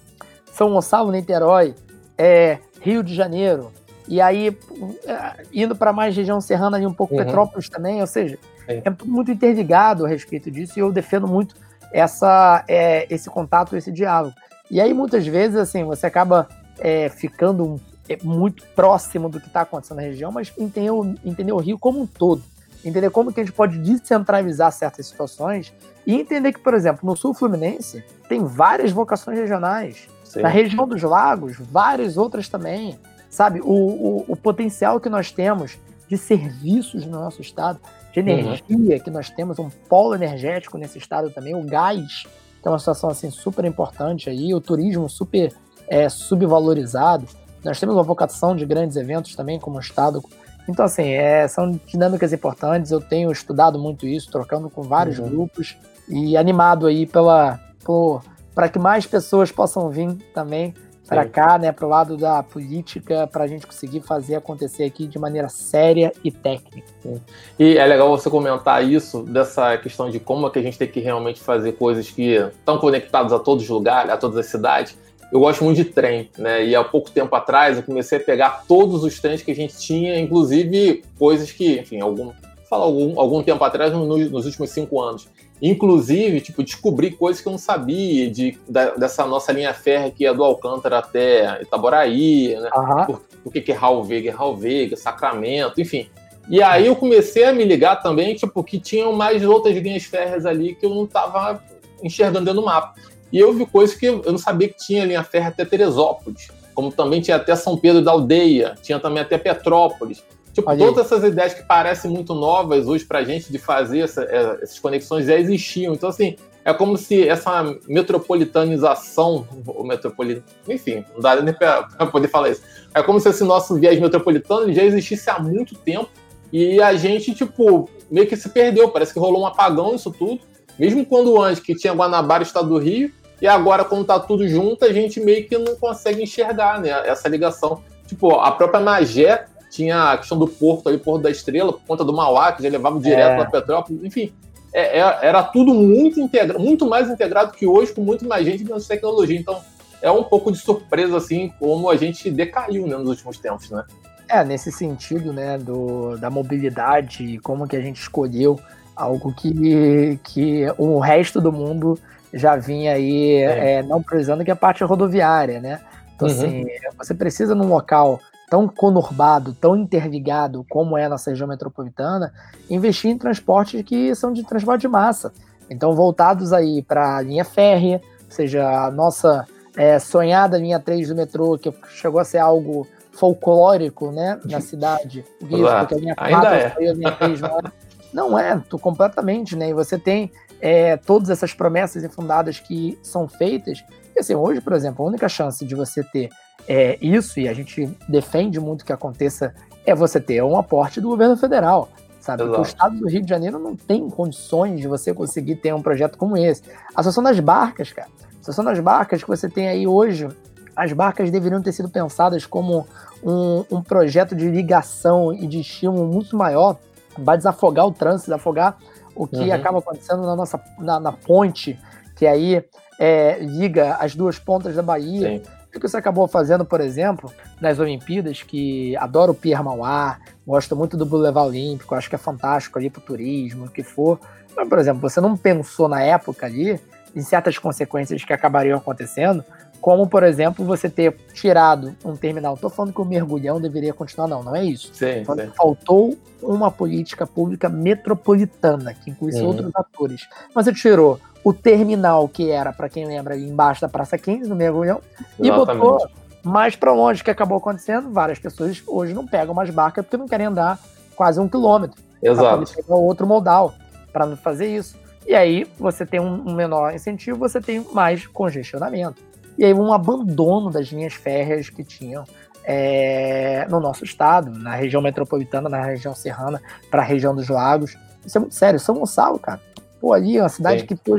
São Gonçalo, Niterói, é, Rio de Janeiro, e aí, é, indo para mais região serrana, ali um pouco uhum. Petrópolis também, ou seja, é. é muito interligado a respeito disso e eu defendo muito essa, é, esse contato, esse diálogo. E aí, muitas vezes, assim, você acaba é, ficando é, muito próximo do que está acontecendo na região, mas entender, entender o Rio como um todo. Entender como que a gente pode descentralizar certas situações e entender que, por exemplo, no Sul Fluminense tem várias vocações regionais. Sim. Na região dos lagos, várias outras também sabe? O, o, o, potencial que nós temos de serviços no nosso estado, de uhum. energia uhum. que nós temos, um polo energético nesse estado também, o gás, que é uma situação assim super importante aí, o turismo super é, subvalorizado. Nós temos uma vocação de grandes eventos também como estado. Então, assim, é, são dinâmicas importantes. Eu tenho estudado muito isso, trocando com vários uhum. grupos e animado aí pela para que mais pessoas possam vir também para cá, né, para o lado da política, para a gente conseguir fazer acontecer aqui de maneira séria e técnica. E é legal você comentar isso, dessa questão de como é que a gente tem que realmente fazer coisas que estão conectadas a todos os lugares, a todas as cidades. Eu gosto muito de trem, né? E há pouco tempo atrás eu comecei a pegar todos os trens que a gente tinha, inclusive coisas que, enfim, algum, fala algum, algum tempo atrás, no, nos últimos cinco anos. Inclusive, tipo, descobri coisas que eu não sabia de, da, dessa nossa linha férrea que é do Alcântara até Itaboraí, né? Uhum. Por, por que, que é Raul Veiga, é Sacramento, enfim. E aí eu comecei a me ligar também, tipo, que tinham mais outras linhas férreas ali que eu não estava enxergando dentro do mapa. E eu vi coisas que eu não sabia que tinha linha férrea até Teresópolis, como também tinha até São Pedro da Aldeia, tinha também até Petrópolis. Tipo, todas essas ideias que parecem muito novas hoje pra gente de fazer essa, é, essas conexões já existiam. Então, assim, é como se essa metropolitanização, ou metropolitano, enfim, não dá nem pra, poder falar isso. É como se esse nosso viés metropolitano já existisse há muito tempo e a gente, tipo, meio que se perdeu. Parece que rolou um apagão isso tudo. Mesmo quando antes que tinha Guanabara, Estado do Rio, e agora, quando tá tudo junto, a gente meio que não consegue enxergar né, essa ligação. Tipo, a própria Magé tinha a questão do porto ali, Porto da Estrela, por conta do Mauá, que já levava direto é. para Petrópolis, enfim. É, é, era tudo muito integrado, muito mais integrado que hoje, com muito mais gente de tecnologia. Então, é um pouco de surpresa, assim, como a gente decaiu né, nos últimos tempos, né? É, nesse sentido, né, do, da mobilidade, como que a gente escolheu Algo que, que o resto do mundo já vinha aí é. É, não precisando, que é a parte rodoviária, né? Então, uhum. assim, você precisa num local tão conurbado, tão interligado como é a nossa região metropolitana, investir em transportes que são de transporte de massa. Então, voltados aí para a linha férrea, seja a nossa é, sonhada linha 3 do metrô, que chegou a ser algo folclórico, né, na cidade. Isso, porque a linha 4 Ainda é. a linha 3 não é. Não é, completamente, né? E você tem é, todas essas promessas infundadas que são feitas. E assim, hoje, por exemplo, a única chance de você ter é, isso, e a gente defende muito que aconteça, é você ter um aporte do governo federal. Sabe? Porque o estado do Rio de Janeiro não tem condições de você conseguir ter um projeto como esse. A Associação das Barcas, cara. A Associação das Barcas que você tem aí hoje, as barcas deveriam ter sido pensadas como um, um projeto de ligação e de estímulo muito maior vai desafogar o trânsito, desafogar o que uhum. acaba acontecendo na nossa na, na ponte, que aí é, liga as duas pontas da Bahia. Sim. O que você acabou fazendo, por exemplo, nas Olimpíadas, que adoro o Pierre Mauá, gosto muito do Boulevard Olímpico, acho que é fantástico ali para o turismo, o que for. Mas, por exemplo, você não pensou na época ali em certas consequências que acabariam acontecendo, como, por exemplo, você ter tirado um terminal. Estou falando que o mergulhão deveria continuar, não, não é isso. Sim, sim. Faltou uma política pública metropolitana, que inclui uhum. outros atores. Mas você tirou o terminal, que era, para quem lembra, embaixo da Praça 15, no mergulhão, Exatamente. e botou mais para longe, que acabou acontecendo. Várias pessoas hoje não pegam mais barca porque não querem andar quase um quilômetro. Exato. Para outro modal para não fazer isso. E aí você tem um menor incentivo, você tem mais congestionamento. E aí um abandono das linhas férreas que tinham é, no nosso estado, na região metropolitana, na região serrana, para a região dos lagos. Isso é muito sério. São Gonçalo, cara, Pô, ali é uma cidade Sim. que pô,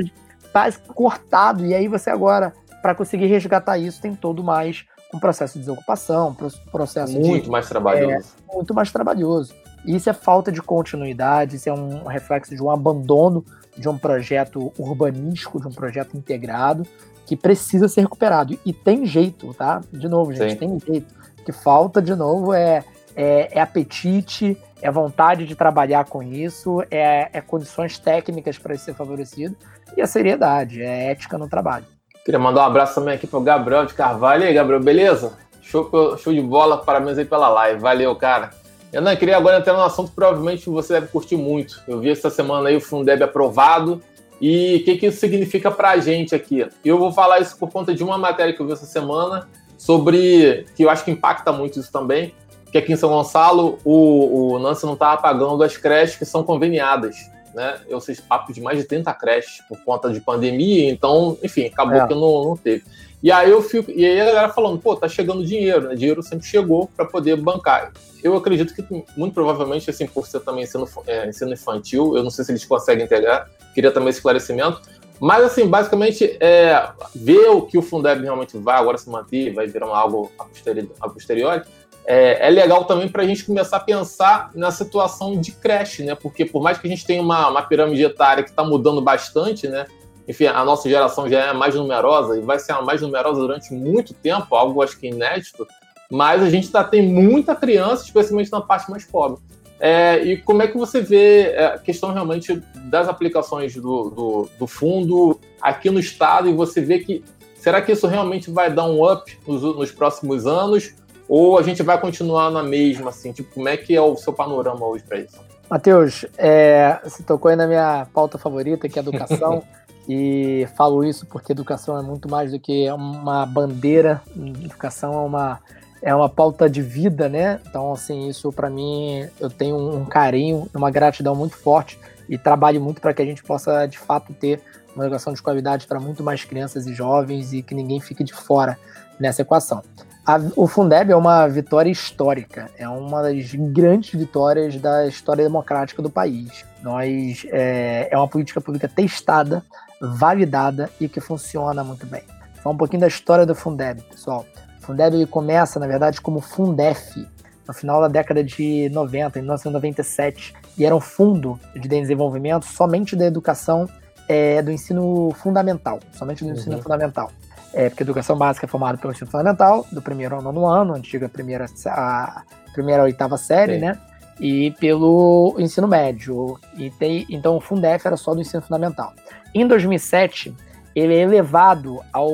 tá cortado, e aí você agora, para conseguir resgatar isso, tem todo mais um processo de desocupação, processo muito de, mais trabalhoso. É, muito mais trabalhoso. E isso é falta de continuidade, isso é um reflexo de um abandono de um projeto urbanístico, de um projeto integrado, que precisa ser recuperado. E tem jeito, tá? De novo, gente, Sim. tem jeito. O que falta, de novo, é, é, é apetite, é vontade de trabalhar com isso, é, é condições técnicas para isso ser favorecido e a seriedade, é ética no trabalho. Queria mandar um abraço também aqui para o Gabriel de Carvalho. E aí, Gabriel, beleza? Show, show de bola, parabéns aí pela live. Valeu, cara. Eu não queria agora entrar num assunto que provavelmente você deve curtir muito. Eu vi essa semana aí o Fundeb aprovado. E o que, que isso significa para a gente aqui? Eu vou falar isso por conta de uma matéria que eu vi essa semana sobre que eu acho que impacta muito isso também, que aqui em São Gonçalo o, o Nancy não estava tá pagando as creches que são conveniadas. Né? Eu sei papo de mais de 30 creches por conta de pandemia, então, enfim, acabou é. que não, não teve. E aí eu fico, e aí a galera falando, pô, tá chegando dinheiro, né? Dinheiro sempre chegou para poder bancar. Eu acredito que muito provavelmente, assim, por ser também ensino, é, ensino infantil, eu não sei se eles conseguem integrar, queria também esse esclarecimento. Mas, assim, basicamente, é, ver o que o Fundeb realmente vai agora se manter, vai virar algo a posteriori, a posteriori é, é legal também para a gente começar a pensar na situação de creche, né? Porque por mais que a gente tenha uma, uma pirâmide etária que está mudando bastante, né? Enfim, a nossa geração já é mais numerosa e vai ser a mais numerosa durante muito tempo, algo acho que inédito, mas a gente tá, tem muita criança, especialmente na parte mais pobre. É, e como é que você vê é, a questão realmente das aplicações do, do, do, fundo aqui no estado e você vê que será que isso realmente vai dar um up nos, nos próximos anos ou a gente vai continuar na mesma, assim? Tipo, como é que é o seu panorama hoje para isso? Matheus, é, você tocou aí na minha pauta favorita, que é educação. <laughs> e falo isso porque educação é muito mais do que uma bandeira. Educação é uma, é uma pauta de vida, né? Então, assim, isso para mim, eu tenho um carinho, uma gratidão muito forte e trabalho muito para que a gente possa, de fato, ter uma educação de qualidade para muito mais crianças e jovens e que ninguém fique de fora nessa equação. A, o Fundeb é uma vitória histórica, é uma das grandes vitórias da história democrática do país. Nós é, é uma política pública testada, validada e que funciona muito bem. Falar um pouquinho da história do Fundeb, pessoal. O Fundeb começa, na verdade, como Fundef, no final da década de 90, em 1997, e era um fundo de desenvolvimento somente da educação é, do ensino fundamental, somente do ensino uhum. fundamental. É, porque a educação básica é formada pelo ensino fundamental, do primeiro ao nono ano, antiga primeira, a primeira a oitava série, Sim. né? E pelo ensino médio. E tem, então o Fundef era só do ensino fundamental. Em 2007, ele é elevado ao.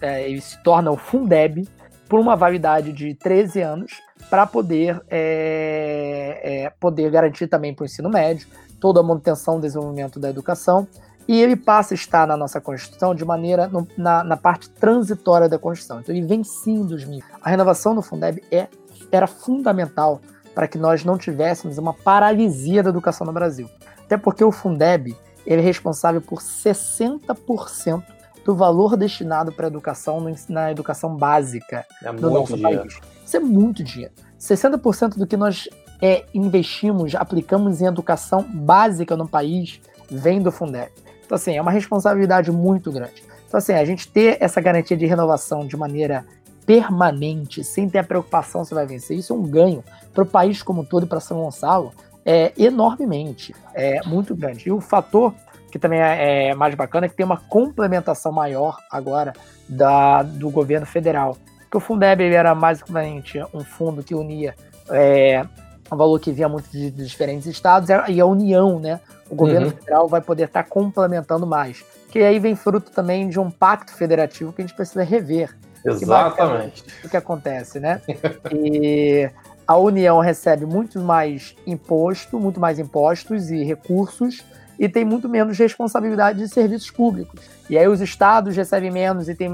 É, ele se torna o Fundeb por uma validade de 13 anos para poder, é, é, poder garantir também para o ensino médio toda a manutenção e desenvolvimento da educação. E ele passa a estar na nossa Constituição de maneira no, na, na, parte transitória da Constituição. Então ele vem sim em 2000. A renovação do Fundeb é, era fundamental para que nós não tivéssemos uma paralisia da educação no Brasil. Até porque o Fundeb ele é responsável por 60% do valor destinado para a educação na educação básica é do nosso dinheiro. país. Isso é muito dinheiro. 60% do que nós é, investimos, aplicamos em educação básica no país, vem do Fundeb. Então, assim, é uma responsabilidade muito grande. Então, assim, a gente ter essa garantia de renovação de maneira permanente, sem ter a preocupação se vai vencer, isso é um ganho para o país como um todo e para São Gonçalo é enormemente, é muito grande. E o fator que também é, é mais bacana é que tem uma complementação maior agora da, do governo federal. Porque o Fundeb era basicamente um fundo que unia é, um valor que vinha muito de, de, diferentes estados e a União, né? O governo uhum. federal vai poder estar tá complementando mais. Que aí vem fruto também de um pacto federativo que a gente precisa rever. Exatamente. O que acontece, né? <laughs> e a União recebe muito mais imposto, muito mais impostos e recursos e tem muito menos responsabilidade de serviços públicos. E aí os estados recebem menos e têm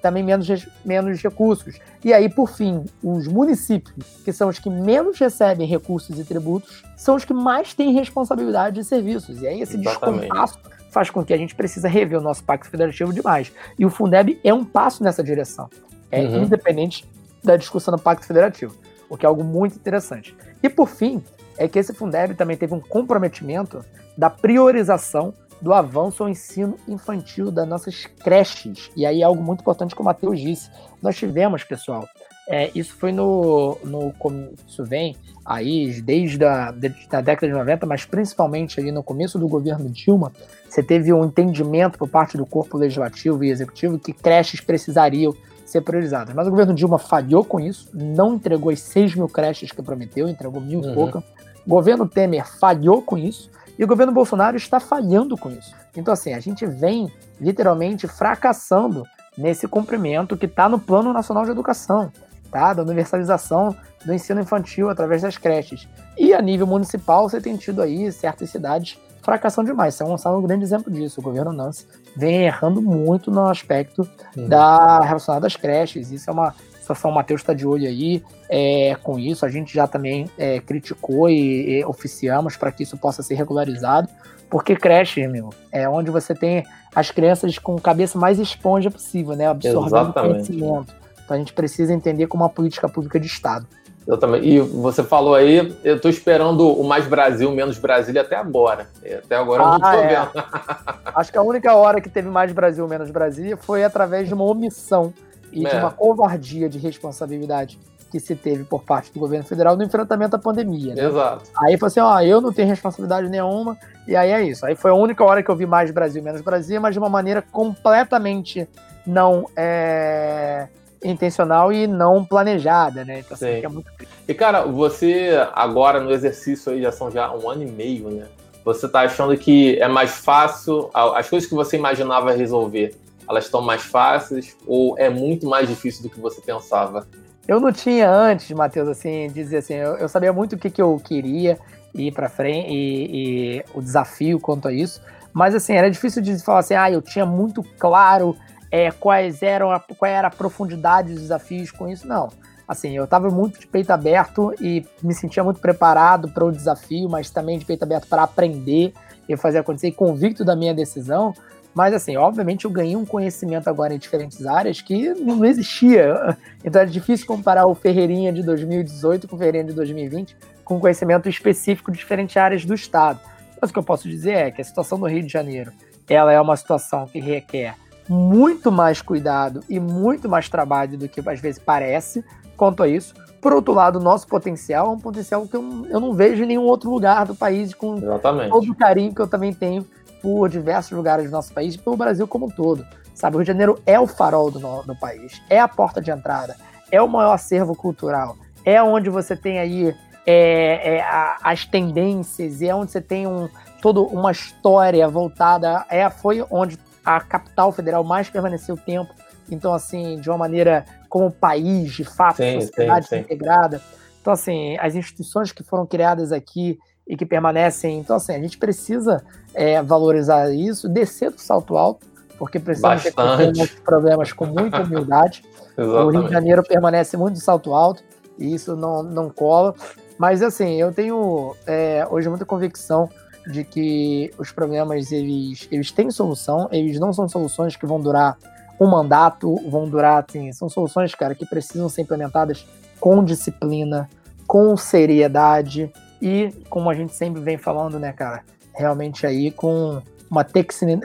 também menos, menos recursos. E aí, por fim, os municípios, que são os que menos recebem recursos e tributos, são os que mais têm responsabilidade de serviços. E aí esse Exatamente. descompasso faz com que a gente precisa rever o nosso pacto federativo demais. E o Fundeb é um passo nessa direção. É uhum. independente da discussão do pacto federativo, o que é algo muito interessante. E por fim, é que esse Fundeb também teve um comprometimento da priorização do avanço ao ensino infantil das nossas creches. E aí algo muito importante que o Matheus disse. Nós tivemos, pessoal, é, isso foi no, no. Isso vem aí desde a da década de 90, mas principalmente ali no começo do governo Dilma, você teve um entendimento por parte do corpo legislativo e executivo que creches precisariam ser priorizadas. Mas o governo Dilma falhou com isso, não entregou as 6 mil creches que prometeu, entregou mil uhum. e pouca. O governo Temer falhou com isso e o governo Bolsonaro está falhando com isso. Então, assim, a gente vem literalmente fracassando nesse cumprimento que está no Plano Nacional de Educação, tá? Da universalização do ensino infantil através das creches. E a nível municipal, você tem tido aí certas cidades fracassando demais. São Gonçalo é um grande exemplo disso. O governo Nancy vem errando muito no aspecto uhum. da relacionado às creches. Isso é uma situação, o Matheus está de olho aí é, com isso. A gente já também é, criticou e, e oficiamos para que isso possa ser regularizado. Porque creche, meu, é onde você tem as crianças com cabeça mais esponja possível, né? Absorvendo Exatamente. conhecimento. Então a gente precisa entender como uma política pública de Estado. Eu também. E você falou aí, eu estou esperando o Mais Brasil, Menos Brasília até agora. Até agora ah, eu não estou é. vendo. <laughs> <laughs> Acho que a única hora que teve Mais Brasil, Menos Brasília foi através de uma omissão e é. de uma covardia de responsabilidade que se teve por parte do governo federal no enfrentamento à pandemia. Né? Exato. Aí foi assim, ó, eu não tenho responsabilidade nenhuma, e aí é isso. Aí foi a única hora que eu vi mais Brasil, menos Brasil, mas de uma maneira completamente não é, intencional e não planejada, né? Então, assim, é muito... E, cara, você agora no exercício aí já são já um ano e meio, né? Você tá achando que é mais fácil, as coisas que você imaginava resolver, elas estão mais fáceis ou é muito mais difícil do que você pensava? Eu não tinha antes, Matheus, assim, dizer assim, eu, eu sabia muito o que, que eu queria ir para frente e, e, o desafio quanto a isso, mas assim, era difícil de falar assim, ah, eu tinha muito claro é, quais eram a, qual era a profundidade dos desafios com isso, não. Assim, eu estava muito de peito aberto e me sentia muito preparado para o desafio, mas também de peito aberto para aprender e fazer acontecer, e convicto da minha decisão. Mas, assim, obviamente eu ganhei um conhecimento agora em diferentes áreas que não existia. <laughs> Então é difícil comparar o Ferreirinha de 2018 com o Ferreirinha de 2020 com conhecimento específico de diferentes áreas do Estado. Mas o que eu posso dizer é que a situação do Rio de Janeiro ela é uma situação que requer muito mais cuidado e muito mais trabalho do que às vezes parece quanto a isso. Por outro lado, o nosso potencial é um potencial que eu, eu não vejo em nenhum outro lugar do país, com Exatamente. todo o carinho que eu também tenho por diversos lugares do nosso país e pelo Brasil como um todo. Sabe, o Rio de Janeiro é o farol do, do país, é a porta de entrada, é o maior acervo cultural, é onde você tem aí é, é a, as tendências e é onde você tem um, toda uma história voltada. É, foi onde a capital federal mais permaneceu tempo. Então, assim, de uma maneira como país, de fato, sim, sociedade sim, sim. integrada. Então, assim, as instituições que foram criadas aqui e que permanecem. Então, assim, a gente precisa é, valorizar isso, descer do salto alto, porque precisamos Bastante. ter problemas com muita <laughs> humildade. o Rio de Janeiro permanece muito de salto alto e isso não, não cola. Mas, assim, eu tenho é, hoje muita convicção de que os problemas eles, eles têm solução, eles não são soluções que vão durar um mandato, vão durar, assim, são soluções, cara, que precisam ser implementadas com disciplina, com seriedade e, como a gente sempre vem falando, né, cara, realmente aí com uma,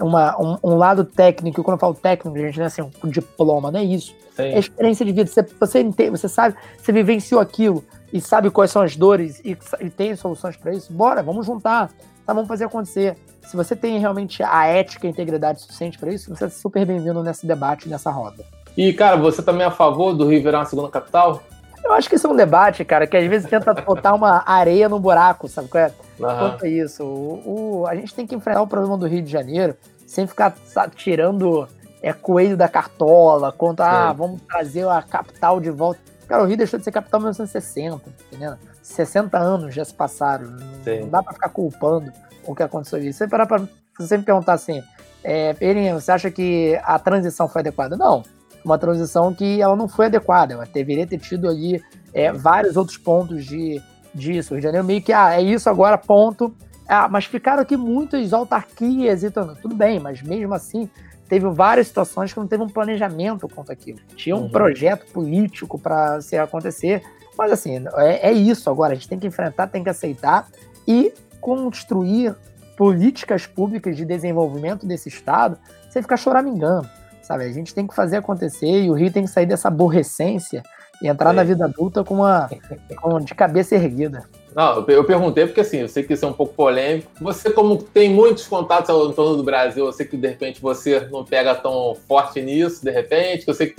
uma um, um, lado técnico, quando eu falo técnico, gente, não é assim, um diploma, não é isso. Sim. É experiência de vida, você, você, entende, você sabe, você vivenciou aquilo e sabe quais são as dores e, e tem soluções para isso, bora, vamos juntar tá, vamos fazer acontecer. Se você tem realmente a ética e a integridade suficiente para isso, você é super bem-vindo nesse debate, nessa roda. E, cara, você também é a favor do Rio virar uma segunda capital? Eu acho que isso é um debate, cara, que às vezes tenta botar uma areia no buraco, sabe qual é? Uhum. Quanto a isso. O, o, a gente tem que enfrentar o problema do Rio de Janeiro sem ficar sabe, tirando é, coelho da cartola, quanto, ah, vamos trazer a capital de volta. Cara, o Rio deixou de ser capital em 1960, entendeu? 60 anos já se passaram. Sim. Não dá para ficar culpando o que aconteceu ali. Você parar para você me perguntar assim, é, você acha que a transição foi adequada? Não. Uma transição que ela não foi adequada. Ela deveria ter tido ali é, vários outros pontos de, disso. O Rio de Janeiro meio que, ah, é isso agora, ponto. Ah, mas ficaram aqui muitas autarquias e tudo. Tudo bem, mas mesmo assim, teve várias situações que não teve um planejamento quanto aquilo. Tinha um uhum. projeto político para se acontecer mas assim, é, é isso agora. A gente tem que enfrentar, tem que aceitar e construir políticas públicas de desenvolvimento desse Estado sem ficar choramingando, sabe? A gente tem que fazer acontecer e o Rio tem que sair dessa aborrecência e entrar é. na vida adulta com uma com, de cabeça erguida. Não, eu perguntei porque assim, eu sei que isso é um pouco polêmico. Você, como tem muitos contatos ao torno do Brasil, eu sei que de repente você não pega tão forte nisso, de repente, eu sei que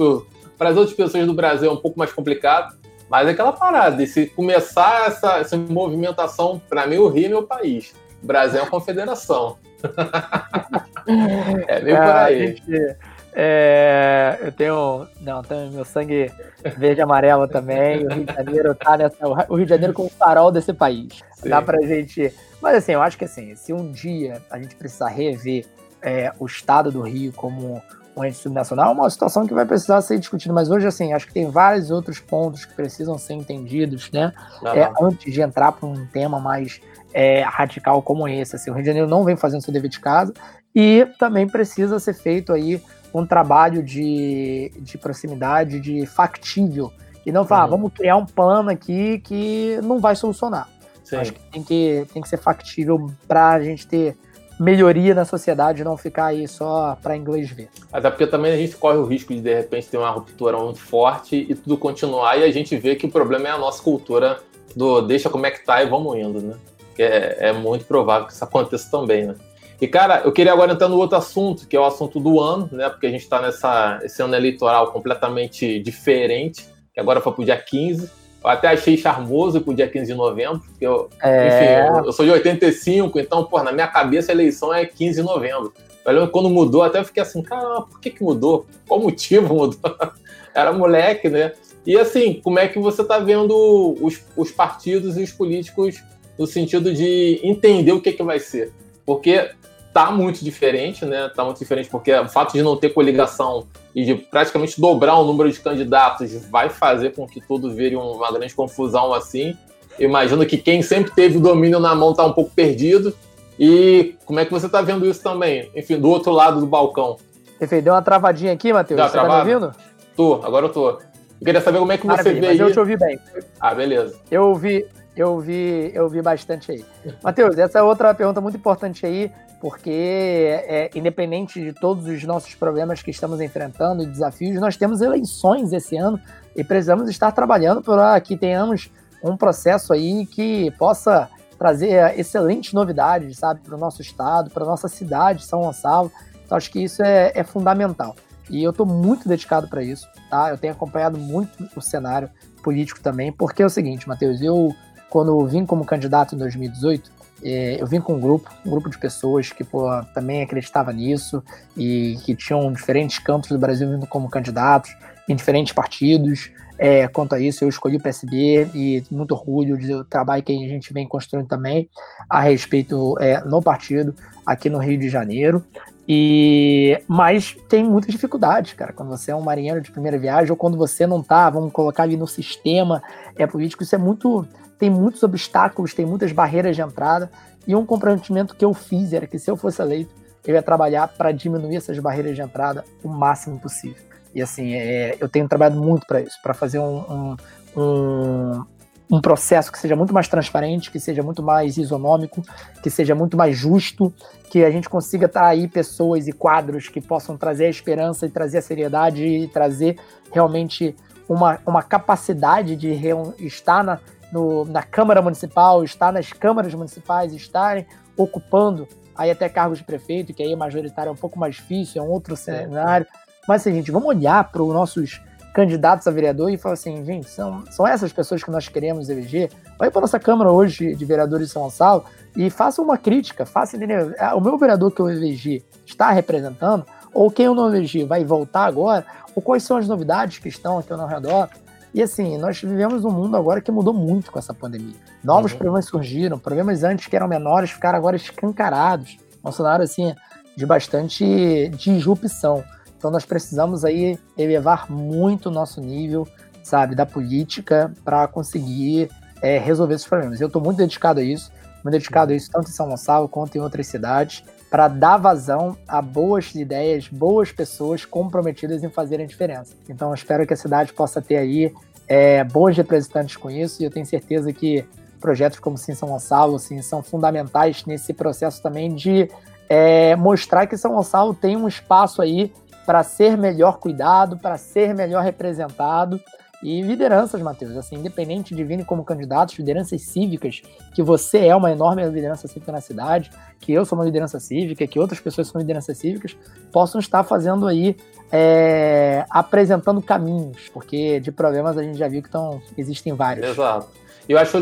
para as outras pessoas do Brasil é um pouco mais complicado. Mas é aquela parada, e se começar essa, essa movimentação, para mim, o Rio é meu país. O Brasil é uma confederação. <laughs> é meio por aí. Gente, é, eu tenho. Não, tenho meu sangue verde e amarelo também. O Rio de Janeiro tá nessa. O Rio de Janeiro como farol desse país. Sim. Dá pra gente. Mas assim, eu acho que assim, se um dia a gente precisar rever é, o estado do Rio como um ente subnacional, é uma situação que vai precisar ser discutida. Mas hoje, assim, acho que tem vários outros pontos que precisam ser entendidos, né? É, antes de entrar para um tema mais é, radical como esse. Assim, o Rio de Janeiro não vem fazendo seu dever de casa e também precisa ser feito aí um trabalho de, de proximidade, de factível. E não falar, uhum. ah, vamos criar um plano aqui que não vai solucionar. Acho que tem, que tem que ser factível para a gente ter melhoria na sociedade, não ficar aí só para inglês ver. Até porque também a gente corre o risco de de repente ter uma ruptura muito forte e tudo continuar e a gente vê que o problema é a nossa cultura do deixa como é que tá e vamos indo, né? É, é muito provável que isso aconteça também, né? E, cara, eu queria agora entrar no outro assunto, que é o assunto do ano, né? Porque a gente está nessa esse ano eleitoral completamente diferente, que agora foi pro dia 15. Eu até achei charmoso pro dia 15 de novembro, porque eu, é... enfim, eu, eu, sou de 85, então, pô, na minha cabeça a eleição é 15 de novembro. Eu lembro quando mudou, até fiquei assim, cara, por que que mudou? Qual motivo mudou? <laughs> Era moleque, né? E assim, como é que você tá vendo os, os partidos e os políticos no sentido de entender o que que vai ser? Porque tá muito diferente, né? Tá muito diferente porque o fato de não ter coligação e de praticamente dobrar o número de candidatos vai fazer com que tudo vire uma grande confusão assim. Imagino que quem sempre teve o domínio na mão tá um pouco perdido. E como é que você tá vendo isso também? Enfim, do outro lado do balcão. Perfeito. Deu uma travadinha aqui, Matheus. Você travado? tá me ouvindo? Tô, agora eu tô. Eu queria saber como é que você Maravilha, vê mas aí. eu te ouvi bem. Ah, beleza. Eu ouvi, eu ouvi, eu ouvi bastante aí. Matheus, essa é outra pergunta muito importante aí porque é, independente de todos os nossos problemas que estamos enfrentando e desafios, nós temos eleições esse ano e precisamos estar trabalhando para que tenhamos um processo aí que possa trazer excelentes novidades, sabe, para o nosso estado, para a nossa cidade, São Gonçalo. Então acho que isso é, é fundamental. E eu estou muito dedicado para isso, tá? Eu tenho acompanhado muito o cenário político também, porque é o seguinte, Matheus, eu quando vim como candidato em 2018, é, eu vim com um grupo, um grupo de pessoas que pô, também acreditava nisso e que tinham diferentes cantos do Brasil vindo como candidatos em diferentes partidos. É, quanto a isso, eu escolhi o PSB e muito orgulho do trabalho que a gente vem construindo também a respeito é, no partido aqui no Rio de Janeiro. E mas tem muitas dificuldades, cara. Quando você é um marinheiro de primeira viagem ou quando você não tá, vamos colocar ali no sistema é político, isso é muito tem muitos obstáculos, tem muitas barreiras de entrada. E um comprometimento que eu fiz era que se eu fosse eleito, eu ia trabalhar para diminuir essas barreiras de entrada o máximo possível. E assim, é, eu tenho trabalhado muito para isso, para fazer um, um, um, um, processo que seja muito mais transparente, que seja muito mais isonômico, que seja muito mais justo, que a gente consiga atrair pessoas e quadros que possam trazer a esperança e trazer a seriedade e trazer realmente uma, uma capacidade de estar na, no, na Câmara Municipal, estar nas câmaras municipais, estarem ocupando aí até cargos de prefeito, que aí é majoritário é um pouco mais difícil, é um outro cenário. Mas assim, gente, vamos olhar para os nossos candidatos a vereador e falar assim, gente, são, são essas pessoas que nós queremos eleger. Vai para nossa Câmara hoje de vereadores de São Gonçalo e faça uma crítica, faça entender. Ah, o meu vereador que eu elegi está representando, ou quem eu não elegi vai voltar agora, ou quais são as novidades que estão aqui ao redor. E assim, nós vivemos um mundo agora que mudou muito com essa pandemia. Novos uhum. problemas surgiram, problemas antes que eram menores ficaram agora escancarados. Um cenário assim de bastante disrupção. Então nós precisamos aí elevar muito o nosso nível, sabe, da política para conseguir é, resolver esses problemas. Eu estou muito dedicado a isso, muito dedicado a isso tanto em São Gonçalo quanto em outras cidades, para dar vazão a boas ideias, boas pessoas comprometidas em fazerem a diferença. Então espero que a cidade possa ter aí é, bons representantes com isso e eu tenho certeza que projetos como Sim São Gonçalo assim, são fundamentais nesse processo também de é, mostrar que São Gonçalo tem um espaço aí para ser melhor cuidado, para ser melhor representado. E lideranças, Matheus, assim, independente de virem como candidatos, lideranças cívicas, que você é uma enorme liderança cívica na cidade, que eu sou uma liderança cívica, que outras pessoas são lideranças cívicas, possam estar fazendo aí, é, apresentando caminhos, porque de problemas a gente já viu que tão, existem vários. Exato. E eu acho,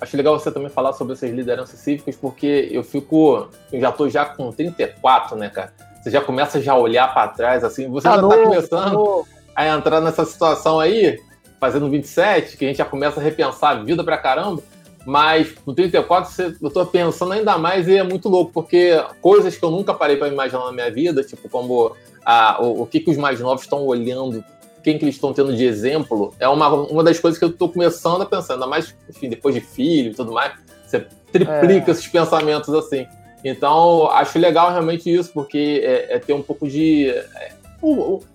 acho legal você também falar sobre essas lideranças cívicas, porque eu fico, eu já tô já com 34, né, cara? Você já começa já a olhar para trás, assim, você tá já está começando a entrar nessa situação aí, fazendo 27, que a gente já começa a repensar a vida pra caramba. Mas no 34 eu tô pensando ainda mais e é muito louco, porque coisas que eu nunca parei para imaginar na minha vida, tipo como a, o, o que, que os mais novos estão olhando, quem que eles estão tendo de exemplo, é uma, uma das coisas que eu tô começando a pensar, ainda mais enfim, depois de filho e tudo mais, você triplica é. esses pensamentos assim. Então, acho legal realmente isso, porque é, é ter um pouco de.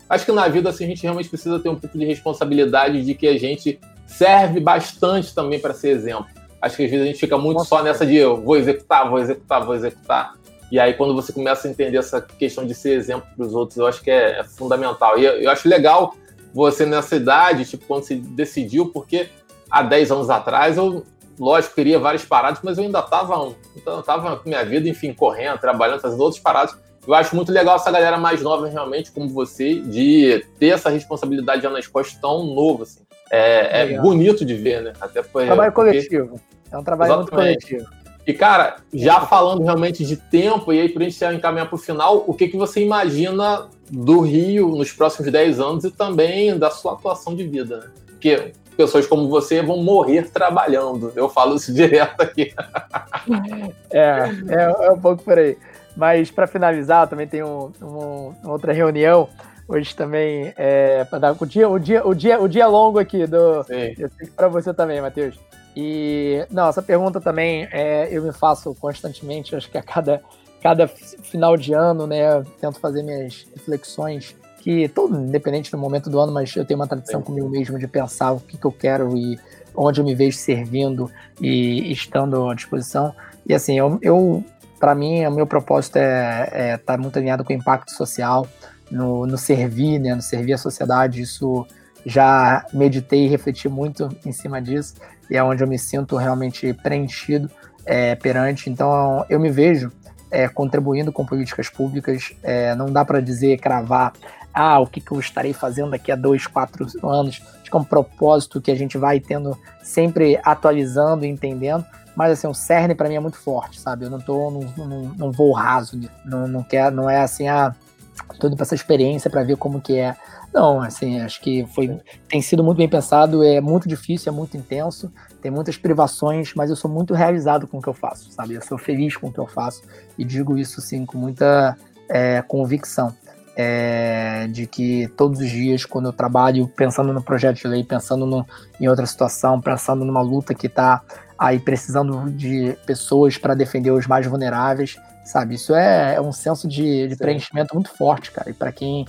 Acho que na vida assim, a gente realmente precisa ter um pouco de responsabilidade de que a gente serve bastante também para ser exemplo. Acho que às vezes a gente fica muito Nossa, só nessa de eu vou executar, vou executar, vou executar. E aí, quando você começa a entender essa questão de ser exemplo para os outros, eu acho que é, é fundamental. E eu, eu, acho legal você nessa idade, tipo, quando se decidiu, porque há 10 anos atrás eu lógico, queria várias paradas, mas eu ainda estava então, tava com minha vida, enfim, correndo, trabalhando, fazendo outras paradas. Eu acho muito legal essa galera mais nova, realmente, como você, de ter essa responsabilidade já nas costas tão novo, assim. É, é bonito de ver, né? Até foi, trabalho porque... coletivo. É um trabalho Exatamente. muito coletivo. E, cara, já falando realmente de tempo, e aí pra gente encaminhar para o final, o que, que você imagina do Rio nos próximos 10 anos e também da sua atuação de vida, né? Porque pessoas como você vão morrer trabalhando. Eu falo isso <laughs> direto aqui. é, é, é um pouco por aí. Mas para finalizar, também tem um, um, outra reunião hoje também é, para dar o dia, o dia, o dia, o dia longo aqui do para você também, Matheus. E não, essa pergunta também é, eu me faço constantemente. Acho que a cada cada final de ano, né, tento fazer minhas reflexões que, todo independente do momento do ano, mas eu tenho uma tradição Sim. comigo mesmo de pensar o que, que eu quero e onde eu me vejo servindo e estando à disposição. E assim, eu, eu para mim, o meu propósito é estar é tá muito alinhado com o impacto social, no, no servir, né, no servir a sociedade. Isso já meditei e refleti muito em cima disso e é onde eu me sinto realmente preenchido é, perante. Então, eu me vejo é, contribuindo com políticas públicas. É, não dá para dizer, cravar ah, o que, que eu estarei fazendo daqui a dois, quatro anos. Acho que é um propósito que a gente vai tendo sempre atualizando e entendendo. Mas assim, o cerne para mim é muito forte, sabe? Eu não tô num, num, voo raso, não, não, quer, não é assim, ah, tô indo pra essa experiência para ver como que é. Não, assim, acho que foi, tem sido muito bem pensado, é muito difícil, é muito intenso, tem muitas privações, mas eu sou muito realizado com o que eu faço, sabe? Eu sou feliz com o que eu faço e digo isso, assim, com muita é, convicção é, de que todos os dias, quando eu trabalho pensando no projeto de lei, pensando no, em outra situação, pensando numa luta que está aí precisando de pessoas para defender os mais vulneráveis, sabe? Isso é, é um senso de, de preenchimento muito forte, cara. E para quem,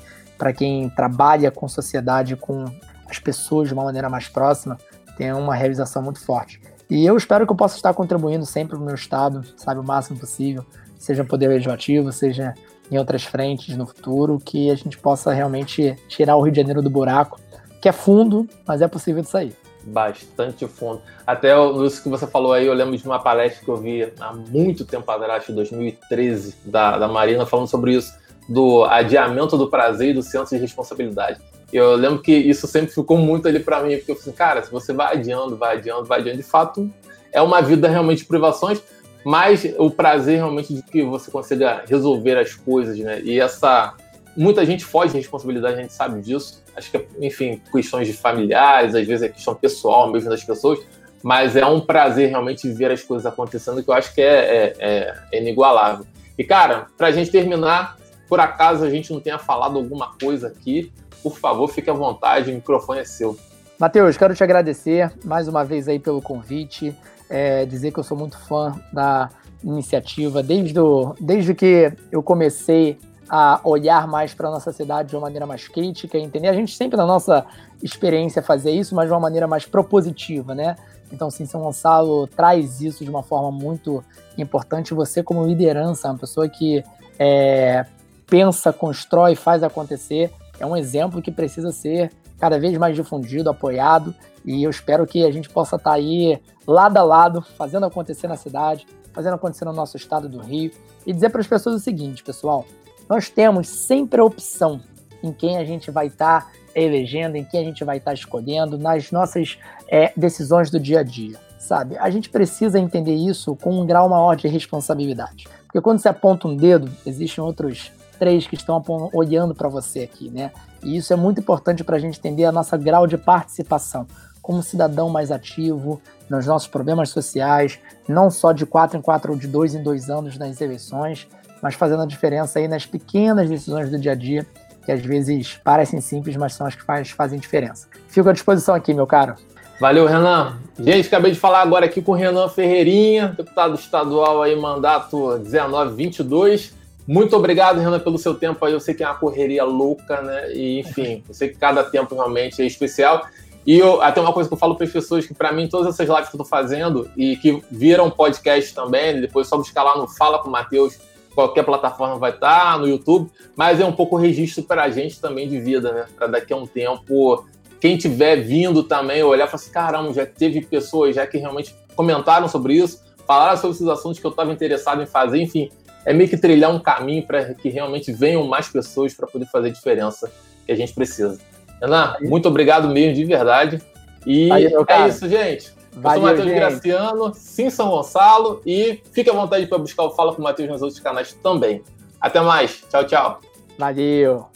quem trabalha com sociedade, com as pessoas de uma maneira mais próxima, tem uma realização muito forte. E eu espero que eu possa estar contribuindo sempre para o meu estado, sabe, o máximo possível, seja poder legislativo, seja em outras frentes no futuro, que a gente possa realmente tirar o Rio de Janeiro do buraco, que é fundo, mas é possível de sair. Bastante fundo. Até isso que você falou aí, eu lembro de uma palestra que eu vi há muito tempo atrás, em 2013, da, da Marina, falando sobre isso, do adiamento do prazer e do senso de responsabilidade. Eu lembro que isso sempre ficou muito ali para mim, porque eu falei assim, cara, se você vai adiando, vai adiando, vai adiando, de fato, é uma vida realmente de privações, mas o prazer realmente de que você consiga resolver as coisas, né? E essa. Muita gente foge de responsabilidade, a gente sabe disso. Acho que, enfim, questões de familiares, às vezes é questão pessoal mesmo das pessoas, mas é um prazer realmente ver as coisas acontecendo que eu acho que é, é, é, inigualável. E, cara, para a gente terminar, por acaso a gente não tenha falado alguma coisa aqui, por favor, fique à vontade, o microfone é seu. Matheus, quero te agradecer mais uma vez aí pelo convite é, dizer que eu sou muito fã da iniciativa, desde, desde que eu comecei a olhar mais para a nossa cidade de uma maneira mais crítica, entender. A gente sempre, na nossa experiência, fazer isso, mas de uma maneira mais propositiva, né? Então, sim, São Gonçalo traz isso de uma forma muito importante. Você, como liderança, uma pessoa que é, pensa, constrói, faz acontecer, é um exemplo que precisa ser cada vez mais difundido, apoiado, e eu espero que a gente possa estar tá aí lado a lado, fazendo acontecer na cidade, fazendo acontecer no nosso estado do Rio, e dizer para as pessoas o seguinte, pessoal: nós temos sempre a opção em quem a gente vai estar tá elegendo, em quem a gente vai estar tá escolhendo, nas nossas é, decisões do dia a dia, sabe? A gente precisa entender isso com um grau maior de responsabilidade. Porque quando você aponta um dedo, existem outros três que estão olhando para você aqui, né? E isso é muito importante para a gente entender a nossa grau de participação como cidadão mais ativo nos nossos problemas sociais, não só de quatro em quatro ou de dois em dois anos nas eleições, mas fazendo a diferença aí nas pequenas decisões do dia a dia, que às vezes parecem simples, mas são as que faz, fazem diferença. Fico à disposição aqui, meu caro. Valeu, Renan. Gente, acabei de falar agora aqui com o Renan Ferreirinha, deputado estadual aí, mandato 1922. Muito obrigado, Renan, pelo seu tempo aí. Eu sei que é uma correria louca, né? E, enfim, <laughs> eu sei que cada tempo realmente é especial. E eu, até uma coisa que eu falo para as pessoas que, para mim, todas essas lives que eu estou fazendo e que viram podcast também, depois é só buscar lá no Fala com o Matheus, qualquer plataforma vai estar, tá, no YouTube, mas é um pouco registro para a gente também de vida, né? Para daqui a um tempo, quem tiver vindo também olhar e falar assim: caramba, já teve pessoas já que realmente comentaram sobre isso, falaram sobre esses assuntos que eu estava interessado em fazer, enfim é meio que trilhar um caminho para que realmente venham mais pessoas para poder fazer a diferença que a gente precisa. Renan, muito obrigado mesmo, de verdade. E Aí, é isso, gente. Valeu, eu sou o Matheus Graciano, sim São Gonçalo, e fique à vontade para buscar o Fala com o Matheus nos outros canais também. Até mais. Tchau, tchau. Valeu.